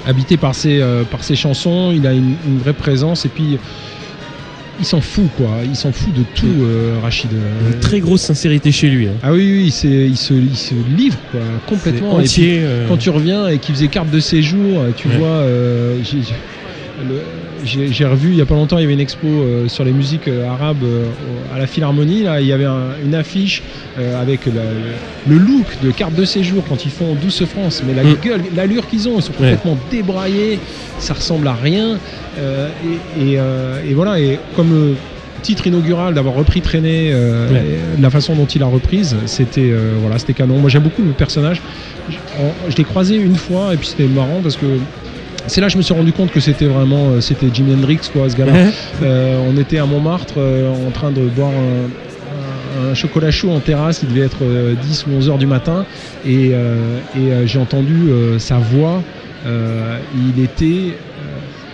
habité par ses, euh, par ses chansons. Il a une, une vraie présence. Et puis. Il s'en fout, quoi. Il s'en fout de tout, euh, Rachid. Une très grosse sincérité chez lui. hein. Ah oui, oui, il, se, il se livre quoi, complètement. Et puis, entier. euh, quand tu reviens et qu'il faisait carte de séjour, euh, tu Ouais. vois, euh, j'ai- revu il y a pas longtemps, il y avait une expo euh, sur les musiques euh, arabes euh, à la Philharmonie. Là, il y avait un- une affiche avec la- le look de carte de séjour quand ils font Douce France, mais la Mm. gueule, l'allure qu'ils ont, ils sont complètement débraillés, ça ressemble à rien. Et, et, et voilà, et comme le titre inaugural d'avoir repris Traîner, euh, Ouais. la façon dont il a reprise, c'était euh, voilà, c'était canon. Moi j'aime beaucoup le personnage. Je l'ai croisé une fois et puis c'était marrant parce que c'est là que je me suis rendu compte que c'était vraiment euh, c'était Jimi Hendrix quoi ce gars-là. Euh, on était à Montmartre euh, en train de boire un, chocolat chaud en terrasse, il devait être euh, 10 ou 11 heures du matin et, et, j'ai entendu sa voix. Il était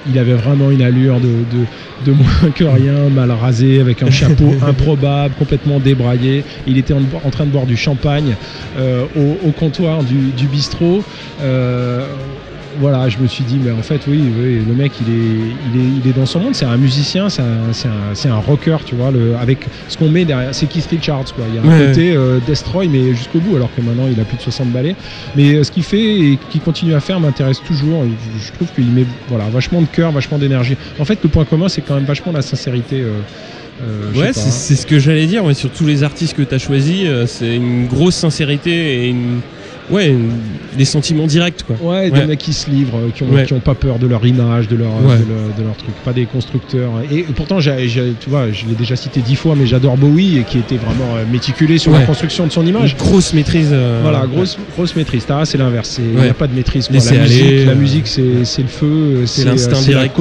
il avait vraiment une allure de, de, de moins que rien, mal rasé, avec un chapeau improbable, complètement débraillé. Il était en, en train de boire du champagne euh, au, au comptoir du, du bistrot. Euh, voilà, je me suis dit, mais en fait, oui, oui, le mec, il est, il est, il est dans son monde. C'est un musicien, c'est un, c'est un, un rocker, tu vois, le, avec ce qu'on met derrière. C'est Keith Richards, quoi. Il y a un côté euh, Destroy, mais jusqu'au bout, alors que maintenant, il a plus de 60 balais. Mais euh, ce qu'il fait et qu'il continue à faire m'intéresse toujours. Je, je trouve qu'il met voilà, vachement de cœur, vachement d'énergie. En fait, le point commun, c'est quand même vachement la sincérité. euh, euh, Ouais, pas. c'est ce que j'allais dire. ouais, sur tous les artistes que tu as choisis, euh, c'est une grosse sincérité et une, ouais, des sentiments directs, quoi. Ouais, Ouais. des mecs qui se livrent, euh, qui ont, Ouais. qui ont pas peur de leur image, de leur, Ouais. de leur, de leur truc, pas des constructeurs. Et, pourtant, tu vois, je l'ai déjà cité dix fois, mais j'adore Bowie et qui était vraiment euh, méticulé sur la construction de son image. Une grosse maîtrise. euh, Voilà, grosse, grosse maîtrise. C'est l'inverse. Il n'y a pas de maîtrise. quoi. La musique, aller, la musique c'est, le feu, c'est l'instinct la, direct,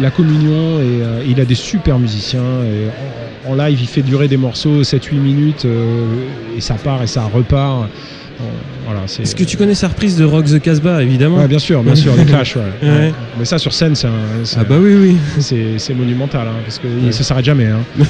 la communion. Et euh, il a des super musiciens. Et en, en live, il fait durer des morceaux 7-8 minutes euh, et ça part et ça repart. Voilà. Est-ce que tu connais sa reprise de Rock the Casbah, évidemment Ouais, bien sûr, bien sûr, les clashs, ouais. Ouais. Ouais. Mais ça sur scène, c'est, Ah bah oui, oui. c'est, monumental, hein, parce que ça s'arrête jamais. hein.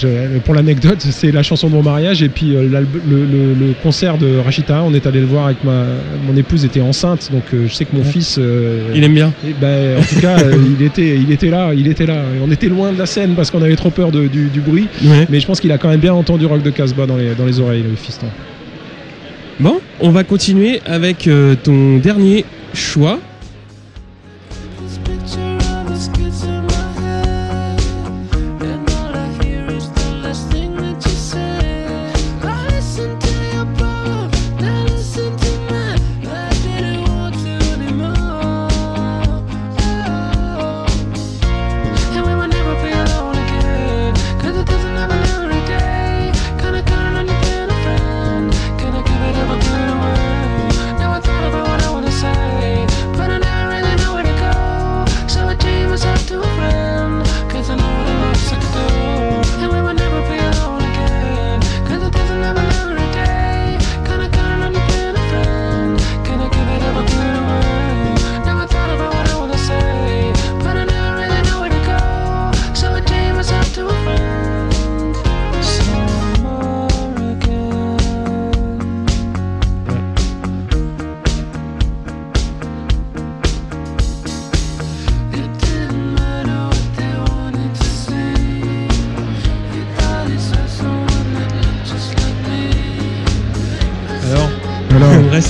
Je- pour l'anecdote, c'est la chanson de mon mariage et puis euh, le, le- le concert de Rachita, on est allé le voir avec ma mon épouse était enceinte, donc euh, je sais que mon fils, euh, Il aime bien. eh ben, en tout cas, euh, il était, il était là, il était là. Et on était loin de la scène parce qu'on avait trop peur de- du, du bruit, Ouais. mais je pense qu'il a quand même bien entendu Rock de Casbah dans les dans les oreilles, le fiston. Bon, on va continuer avec euh, ton dernier choix.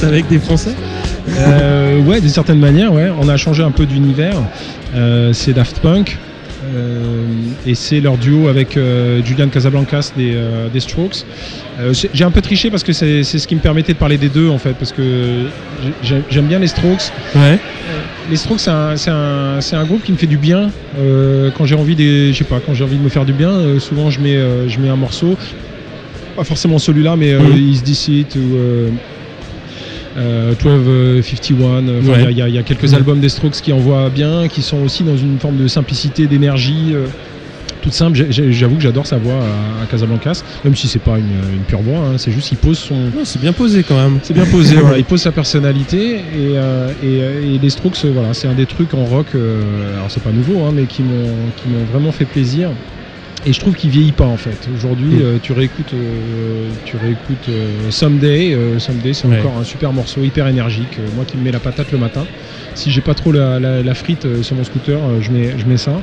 Avec des Français Euh, ouais, d'une certaine manière, ouais. On a changé un peu d'univers. Euh, c'est Daft Punk. euh, et c'est leur duo avec Julian Casablancas des, des Strokes. J'ai un peu triché parce que c'est ce qui me permettait de parler des deux en fait, parce que j'ai- j'aime bien les Strokes. Ouais. Les Strokes, c'est un, groupe qui me fait du bien quand j'ai envie des, je sais pas, quand j'ai envie de me faire du bien. souvent, je mets, je mets un morceau, pas forcément celui-là, mais Mhm. Is This It ou euh, euh, 1251. euh, enfin, Il y a- Ouais. il y, a- il y a quelques Mhm. albums des Strokes qui envoient bien, qui sont aussi dans une forme de simplicité, d'énergie. euh, toute simple, j'avoue que j'adore sa voix à, à Casablancas, même si c'est pas une, une pure voix, hein, c'est juste qu'il pose son, Non, c'est bien posé quand même. c'est bien posé, voilà, il pose sa personnalité et, euh, et, euh, et les Strokes, euh, voilà, c'est un des trucs en rock, euh, alors c'est pas nouveau, hein, mais qui m'ont vraiment fait plaisir. Et je trouve qu'il vieillit pas en fait. Aujourd'hui, euh, tu réécoutes, euh, tu réécoutes euh, Someday. euh, Someday, c'est Ouais. encore un super morceau, hyper énergique. Moi qui me mets la patate le matin. Si j'ai pas trop la, la- la frite sur mon scooter, je mets, je mets ça.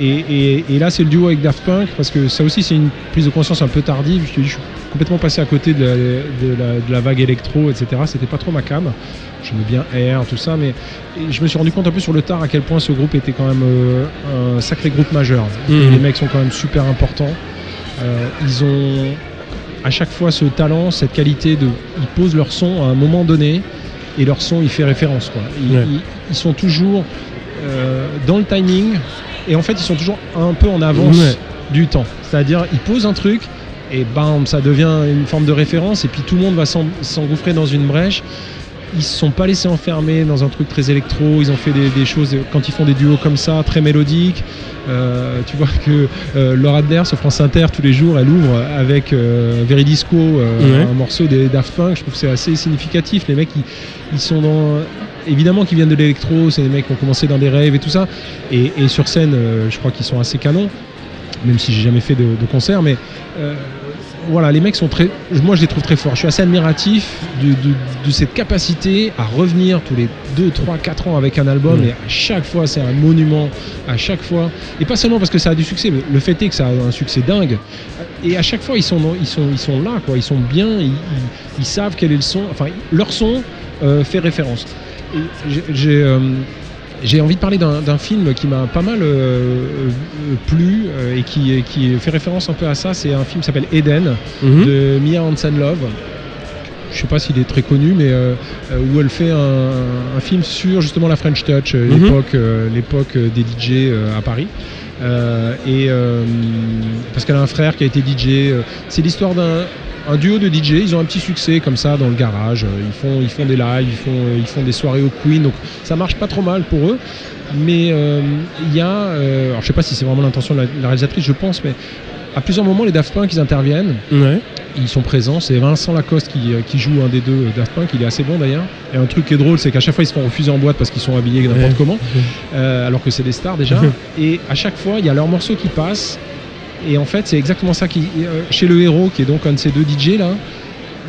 Et, et- et là, c'est le duo avec Daft Punk parce que ça aussi, c'est une prise de conscience un peu tardive. Je te dis, je suis complètement passé à côté de la, de la- de la vague électro, etc. C'était pas trop ma cam. J'aimais bien Air, tout ça, mais je me suis rendu compte un peu sur le tard à quel point ce groupe était quand même euh, un sacré groupe majeur. Mhm. Les mecs sont quand même super importants. Euh, ils ont à chaque fois ce talent, cette qualité de. Ils posent leur son à un moment donné et leur son il fait référence. Quoi. Ils, Ouais. ils- ils sont toujours euh, dans le timing et en fait ils sont toujours un peu en avance Ouais. du temps. C'est-à-dire ils posent un truc et bam ça devient une forme de référence et puis tout le monde va s'en- s'engouffrer dans une brèche. Ils se sont pas laissés enfermer dans un truc très électro. Ils ont fait des, des choses quand ils font des duos comme ça, très mélodiques. Euh, tu vois que euh, Laura Adler sur France Inter tous les jours, elle ouvre avec euh, Veridisco, euh, Ouais. un morceau des Daft Punk. Je trouve que c'est assez significatif. Les mecs, ils, ils sont dans évidemment qu'ils viennent de l'électro. C'est des mecs qui ont commencé dans des rêves et tout ça. Et, et sur scène, je crois qu'ils sont assez canons. Même si j'ai jamais fait de, de concert, mais euh, voilà, les mecs sont très. Moi, je les trouve très forts. Je suis assez admiratif de, de- de cette capacité à revenir tous les 2, 3, 4 ans avec un album. Mm. Et à chaque fois, c'est un monument. À chaque fois. Et pas seulement parce que ça a du succès, mais le fait est que ça a un succès dingue. Et à chaque fois, ils sont, ils sont, ils sont là, quoi. Ils sont bien. Ils, ils- ils savent quel est le son. Enfin, leur son euh, fait référence. J'ai- J'ai. envie de parler d'un film qui m'a pas mal euh, euh, plu euh, et qui, qui fait référence un peu à ça. C'est un film qui s'appelle Eden Mhm. de Mia Hansen-Love. Je je sais pas s'il est très connu, mais euh, où elle fait un, un film sur justement la French Touch, Mhm. l'époque, des DJ à Paris. Et parce qu'elle a un frère qui a été DJ. C'est l'histoire d'un un duo de DJ. Ils ont un petit succès comme ça dans le garage. Ils font, ils font des lives, ils font, ils font des soirées au Queen. Donc ça marche pas trop mal pour eux. Mais euh, il y a, euh, alors je sais pas si c'est vraiment l'intention de la, la réalisatrice, je pense, mais à plusieurs moments les Daft Punk ils interviennent Ouais. ils sont présents. C'est Vincent Lacoste qui, euh, qui joue un des deux Daft Punk. Il est assez bon d'ailleurs. Et un truc qui est drôle, c'est qu'à chaque fois ils se font refuser en boîte parce qu'ils sont habillés n'importe Ouais. comment, euh, alors que c'est des stars déjà. et à chaque fois, il y a leur morceau qui passe. Et en fait, c'est exactement ça qui euh, chez le héros, qui est donc un de ces deux DJ là.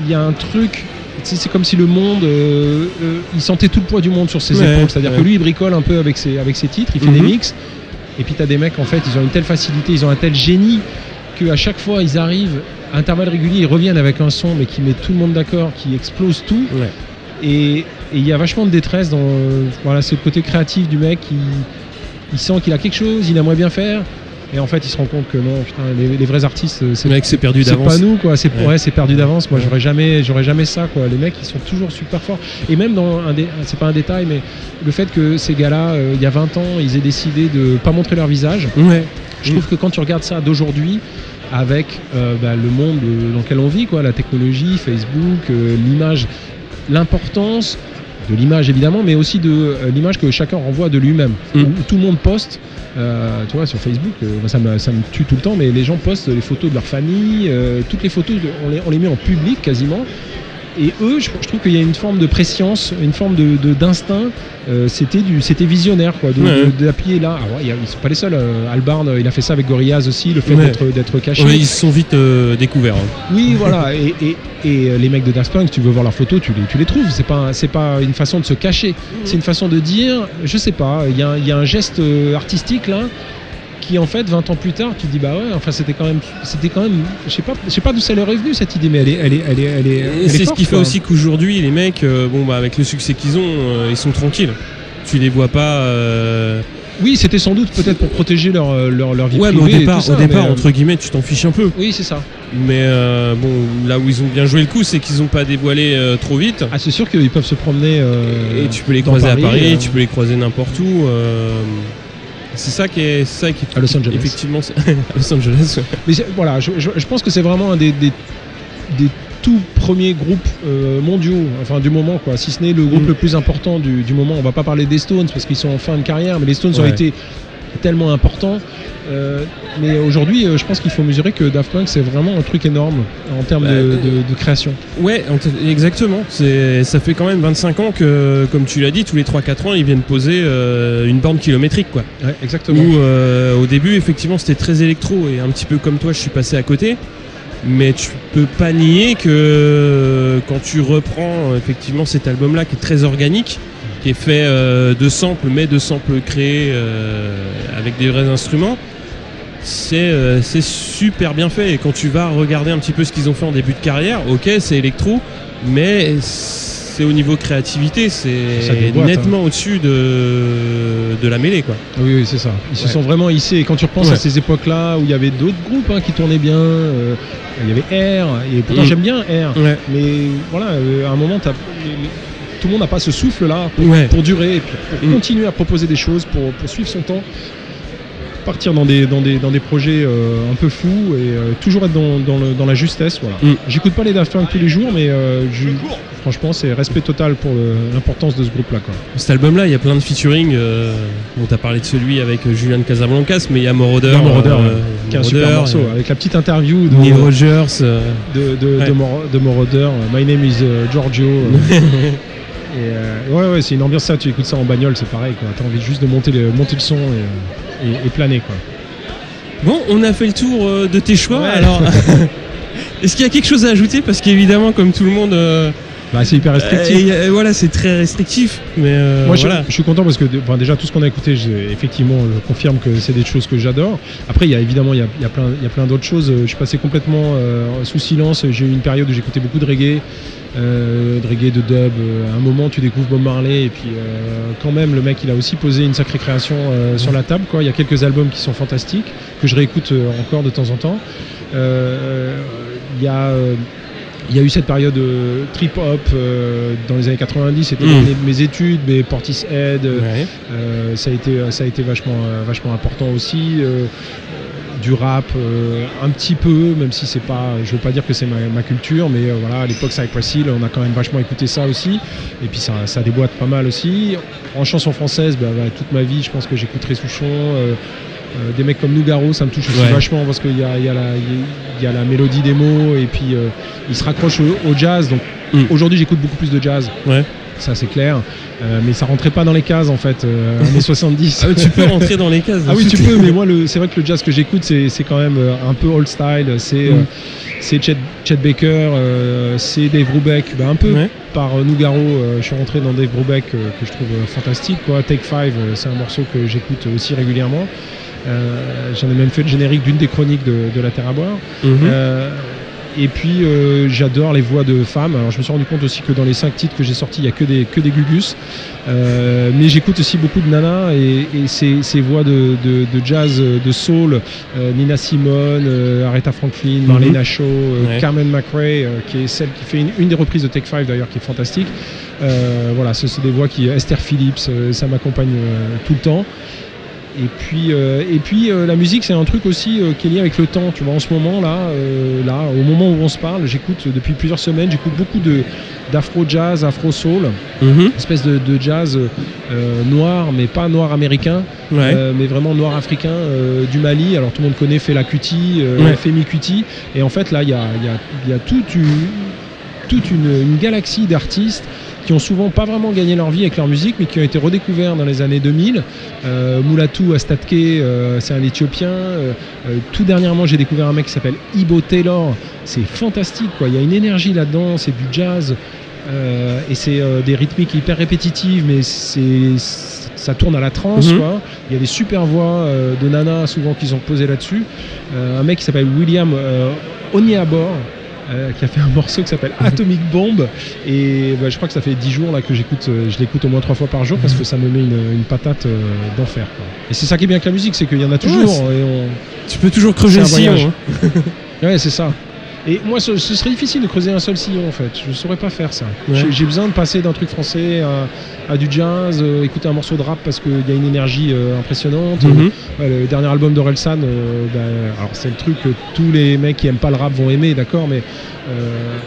Il y a un truc. C'est comme si le monde, euh, euh, il sentait tout le poids du monde sur ses Ouais, épaules. C'est-à-dire ouais. que lui, il bricole un peu avec ses, avec ses titres, il fait Mhm. des mix. Et puis t'as des mecs, en fait, ils ont une telle facilité, ils ont un tel génie qu'à chaque fois, ils arrivent à intervalles réguliers, ils reviennent avec un son, mais qui met tout le monde d'accord, qui explose tout. Ouais. Et il y a vachement de détresse dans voilà, c'est le côté créatif du mec. Il, il sent qu'il a quelque chose, il aimerait bien faire. Et en fait, il se rend compte que non, putain, les, les vrais artistes, euh, c'est mec s'est perdu c'est d'avance. pas nous quoi, c'est Ouais. ouais, c'est perdu d'avance. Moi, j'aurais jamais, j'aurais jamais ça quoi. Les mecs, ils sont toujours super forts. Et même dans un dé- c'est pas un détail, mais le fait que ces gars-là, euh, il y a 20 ans, ils aient décidé de pas montrer leur visage. Ouais. Je trouve que quand tu regardes ça d'aujourd'hui, avec euh, bah, le monde dans lequel on vit, quoi, la technologie, Facebook, euh, l'image, l'importance de l'image évidemment, mais aussi de euh, l'image que chacun renvoie de lui-même. Mm. Tout le monde poste, euh, tu vois, sur Facebook, euh, ça, me, ça me tue tout le temps, mais les gens postent les photos de leur famille, euh, toutes les photos, de- on, les, on les met en public quasiment. Et eux, je, je trouve qu'il y a une forme de préscience, une forme de de- d'instinct. Euh, c'était du, c'était visionnaire, quoi, de- Ouais. de- d'appuyer là. Alors, y a- ils sont pas les seuls. euh, Albarn, euh, il a fait ça avec Gorillaz aussi, le fait Ouais. d'être caché. Ouais, ils se sont vite euh, découverts. hein. Oui, voilà. Et, et- et, les mecs de Daft Punk, tu veux voir leurs photos, tu les, tu les trouves. C'est pas, c'est pas une façon de se cacher. C'est une façon de dire, je sais pas, il y, a un- il y a un geste artistique là qui en fait 20 ans plus tard tu te dis bah ouais enfin c'était quand même c'était quand même je sais pas je sais pas d'où ça leur est venu cette idée mais elle est elle est elle est elle est, c'est ce qui fait quoi. aussi qu'aujourd'hui, les mecs, euh, bon, bah, avec le succès qu'ils ont, euh, ils sont tranquilles. Tu les vois pas. euh, oui c'était sans doute peut-être pour protéger leur leur, leur vie Ouais, mais privée au et départ, tout ça, au départ mais, entre guillemets, tu t'en fiches un peu. oui c'est ça Mais euh, bon, là où ils ont bien joué le coup, c'est qu'ils ont pas dévoilé euh, trop vite. ah c'est sûr qu'ils peuvent se promener euh, Et tu peux les croiser Paris, à Paris, tu peux les croiser n'importe où. C'est ça qui est, ça qui À Los Angeles. Effectivement, c'est- à Los Angeles. Mais voilà, je, je- je pense que c'est vraiment un des, des, des tout premiers groupes euh, mondiaux, enfin du moment quoi. Si ce n'est le groupe Mm. le plus important du, du moment, on va pas parler des Stones parce qu'ils sont en fin de carrière, mais les Stones ont été tellement importants. Euh, mais aujourd'hui, euh, je pense qu'il faut mesurer que Daft Punk c'est vraiment un truc énorme en termes Bah, de, de- de création. Ouais, exactement. C'est, ça fait quand même 25 ans que, comme tu l'as dit, tous les 3-4 ans, ils viennent poser euh, une borne kilométrique, quoi. Ouais, exactement. Où au début, effectivement, c'était très électro et un petit peu comme toi, je suis passé à côté. Mais tu peux pas nier que quand tu reprends effectivement cet album-là qui est très organique, qui est fait euh, de samples, mais de samples créés euh, avec des vrais instruments, c'est euh, c'est super bien fait. Et quand tu vas regarder un petit peu ce qu'ils ont fait en début de carrière, ok, c'est électro, mais c'est au niveau créativité, c'est nettement au-dessus de, de la mêlée, quoi. Oui, oui, c'est ça. Ils se sont vraiment hissés. Et quand tu repenses Ouais. à ces époques-là où il y avait d'autres groupes hein, qui tournaient bien, euh, il y avait Air, et pourtant Mm. j'aime bien Air. Ouais. Mais voilà, euh, à un moment, les- les- tout le monde n'a pas ce souffle-là pour, Ouais. pour durer et puis pour Mm. continuer à proposer des choses, pour, pour suivre son temps, partir dans des, dans des, dans des projets euh, un peu fous et euh, toujours être dans, dans, le- dans la justesse. Voilà. Mm. J'écoute pas les Daft Punk tous les jours, mais euh, je- franchement, c'est respect total pour l'importance de ce groupe-là. quoi. Cet album-là, il y a plein de featuring. Euh, bon, t'as parlé de celui avec Julian Casablancas, mais il y a Moroder. A Moroder, euh, Qui est un super Moroder, morceau, avec la petite interview de, Neil Rogers. euh, de, de, Ouais. de, Mor- de Moroder, My name is Giorgio. et euh, ouais, ouais, c'est une ambiance ça, tu écoutes ça en bagnole, c'est pareil, quoi. T'as envie juste de monter le, monter le son et, et- et planer, quoi. Bon, on a fait le tour euh, de tes choix. Ouais. Alors, est-ce qu'il y a quelque chose à ajouter? Parce qu'évidemment, comme tout le monde, euh, Bah, c'est hyper restrictif. euh, et, voilà, c'est très restrictif. Mais euh, Moi, je, voilà. je suis content parce que enfin, déjà tout ce qu'on a écouté, effectivement, je confirme que c'est des choses que j'adore. Après, il y a évidemment, il y a, il y a plein, il y a plein d'autres choses. Je suis passé complètement euh, sous silence. J'ai eu une période où j'écoutais beaucoup de reggae, euh, de reggae, de dub. Euh, À un moment, tu découvres Bob Marley et puis euh, quand même, le mec, il a aussi posé une sacrée création euh, sur la table. Quoi. Il y a quelques albums qui sont fantastiques que je réécoute encore de temps en temps. Il y a il y a eu cette période euh, trip-hop euh, dans les années 90, c'était l'année de mes études, mais Portishead, euh, Ouais. ça, a été, ça a été vachement, vachement important aussi. Du rap euh, un petit peu, même si c'est pas, je veux pas dire que c'est ma, ma culture, mais euh, voilà, à l'époque Cypress Hill, on a quand même vachement écouté ça aussi, et puis ça, ça déboîte pas mal aussi. En chanson française, bah, bah, toute ma vie, je pense que j'écouterai Souchon, euh, des mecs comme Nougaro, ça me touche aussi Ouais. vachement parce qu'il y y, a la- il y a la mélodie des mots, et puis euh, il se raccroche au, au jazz, donc Mm. aujourd'hui j'écoute beaucoup plus de jazz, Ouais. Ça c'est clair, Euh, mais ça rentrait pas dans les cases en fait, euh, années 70. Ah, tu peux rentrer dans les cases. Ah oui, tu peux, mais moi, c'est vrai que le jazz que j'écoute, c'est quand même euh, un peu old style. C'est euh, Mm. c'est Chet, Chet Baker, euh, c'est Dave Brubeck, bah, un peu Ouais. par euh, Nougaro. euh, je suis rentré dans Dave Brubeck euh, que je trouve euh, fantastique. Quoi. Take Five, euh, c'est un morceau que j'écoute aussi régulièrement. Euh, J'en ai même fait le générique d'une des chroniques de, de La Terre à boire. Mhm. Euh, et puis euh, j'adore les voix de femmes. Alors je me suis rendu compte aussi que dans les cinq titres que j'ai sortis, il n'y a que des, que des gugus. Euh, mais j'écoute aussi beaucoup de Nana et, et ces, ces voix de, de- de jazz, euh, de soul, euh, Nina Simone, Aretha Franklin, Marlena Shaw, Ouais. Carmen McRae, qui est celle qui fait une, une des reprises de Take Five d'ailleurs, qui est fantastique. Voilà, ce sont des voix qui Esther Phillips, ça m'accompagne tout le temps. Et puis, euh, et puis euh, la musique, c'est un truc aussi euh, qui est lié avec le temps. Tu vois, en ce moment là, là, au moment où on se parle, j'écoute depuis plusieurs semaines, j'écoute beaucoup de d'afro jazz, afro soul, Mhm. espèce de, de jazz noir, mais pas noir américain, Ouais. mais vraiment noir africain du Mali. Alors tout le monde connaît Fela Kuti, Ouais. Femi Kuti, et en fait là, il y a, y a- y a toute une toute une, une galaxie d'artistes qui ont souvent pas vraiment gagné leur vie avec leur musique, mais qui ont été redécouverts dans les années 2000. Euh, Moulatou Astatke, euh, c'est un Éthiopien. Euh, euh, tout dernièrement, j'ai découvert un mec qui s'appelle Ibo Taylor. C'est fantastique, quoi. Il y a une énergie là-dedans, c'est du jazz. euh, et c'est euh, des rythmiques hyper répétitives, mais c'est ça tourne à la transe, Mhm. Il y a des super voix euh, de Nana souvent qu'ils ont posé là-dessus. Euh, un mec qui s'appelle William euh, Oniabor, euh, qui a fait un morceau qui s'appelle Atomic Bomb et bah, je crois que ça fait 10 jours là que j'écoute euh, je l'écoute au moins trois fois par jour parce que ça me met une, une patate euh, d'enfer quoi. et c'est ça qui est bien avec la musique c'est qu'il y en a toujours et on... Tu peux toujours creuser le sillon. hein. ouais c'est ça et moi ce, ce serait difficile de creuser un seul sillon en fait je saurais pas faire ça Ouais. J'ai- besoin de passer d'un truc français à, à du jazz euh, écouter un morceau de rap parce qu'il y a une énergie euh, impressionnante Mhm. Ouais, le dernier album d'Orelsan, euh, bah, alors c'est le truc que tous les mecs qui aiment pas le rap vont aimer, d'accord, mais euh,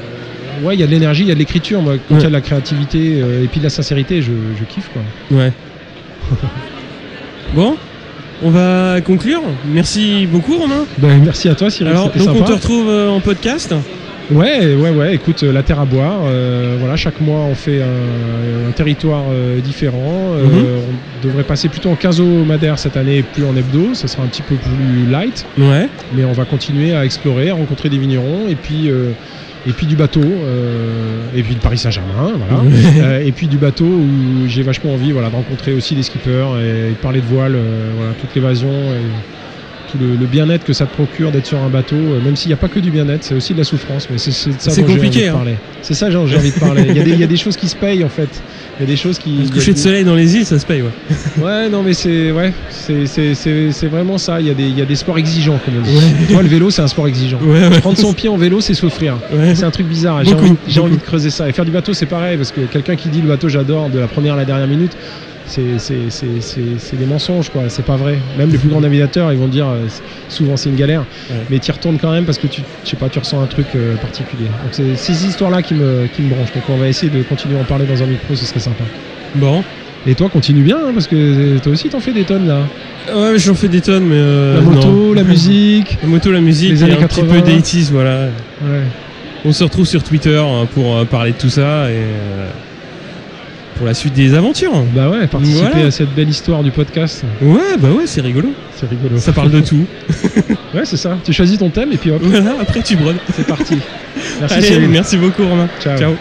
ouais, il y a de l'énergie, il y a de l'écriture. Quand il y a de la créativité euh, et puis de la sincérité, je, je kiffe quoi. Ouais. bon, on va conclure. Merci beaucoup, Romain. Ben, merci à toi, Cyril. Alors, donc on te retrouve euh, en podcast. Ouais, ouais, ouais. Écoute, euh, la terre à boire. euh, voilà, chaque mois on fait un, un territoire euh, différent. Euh, Mhm. On devrait passer plutôt en quinzo-madère cette année, plus en hebdo. Ça sera un petit peu plus light. Ouais. mais on va continuer à explorer, à rencontrer des vignerons et puis et puis du bateau euh, et puis le Paris Saint-Germain voilà. Euh, et puis du bateau où j'ai vachement envie voilà de rencontrer aussi des skippers et de parler de voile euh, voilà toute l'évasion et tout le, le bien-être que ça te procure d'être sur un bateau euh, même s'il n'y a pas que du bien-être c'est aussi de la souffrance mais c'est de ça dont j'ai compliqué, envie de hein. parler c'est ça j'ai envie de parler il y, a des, il y a des choses qui se payent en fait il y a des choses qui a coucher de soleil dans les îles, ça se paye, ouais. Ouais, non, mais c'est ouais, c'est- c'est c'est- c'est vraiment ça. Il y, a des, il y a des sports exigeants, comme on dit. Ouais. Vois, le vélo, c'est un sport exigeant. Ouais, ouais. Prendre son pied en vélo, c'est souffrir. C'est un truc bizarre. J'ai envie, j'ai beaucoup. envie de creuser ça. Et faire du bateau, c'est pareil, parce que quelqu'un qui dit le bateau, j'adore, de la première à la dernière minute, c'est des mensonges, quoi. C'est pas vrai. Même les plus grands navigateurs, ils vont dire euh, souvent c'est une galère. Ouais. Mais tu y retournes quand même parce que tu, je sais pas, tu ressens un truc euh, particulier. Donc c'est ces histoires-là qui me, qui me branchent. Donc on va essayer de continuer à en parler dans un micro, ce serait sympa. Bon. Et toi, continue bien, hein, parce que toi aussi, t'en fais des tonnes là. Ouais, j'en fais des tonnes, mais. euh, la moto, non. la musique. La moto, la musique, Les et un petit 80. peu d'aitis, voilà. Ouais. On se retrouve sur Twitter hein, pour euh, parler de tout ça et euh, pour la suite des aventures. Bah ouais, participer Voilà. à cette belle histoire du podcast, Ouais, bah ouais, c'est rigolo. c'est rigolo. Ça parle de tout. Ouais, c'est ça. Tu choisis ton thème et puis hop, voilà, après tu brodes. c'est parti. Merci Allez, merci beaucoup Romain. Ciao. Ciao.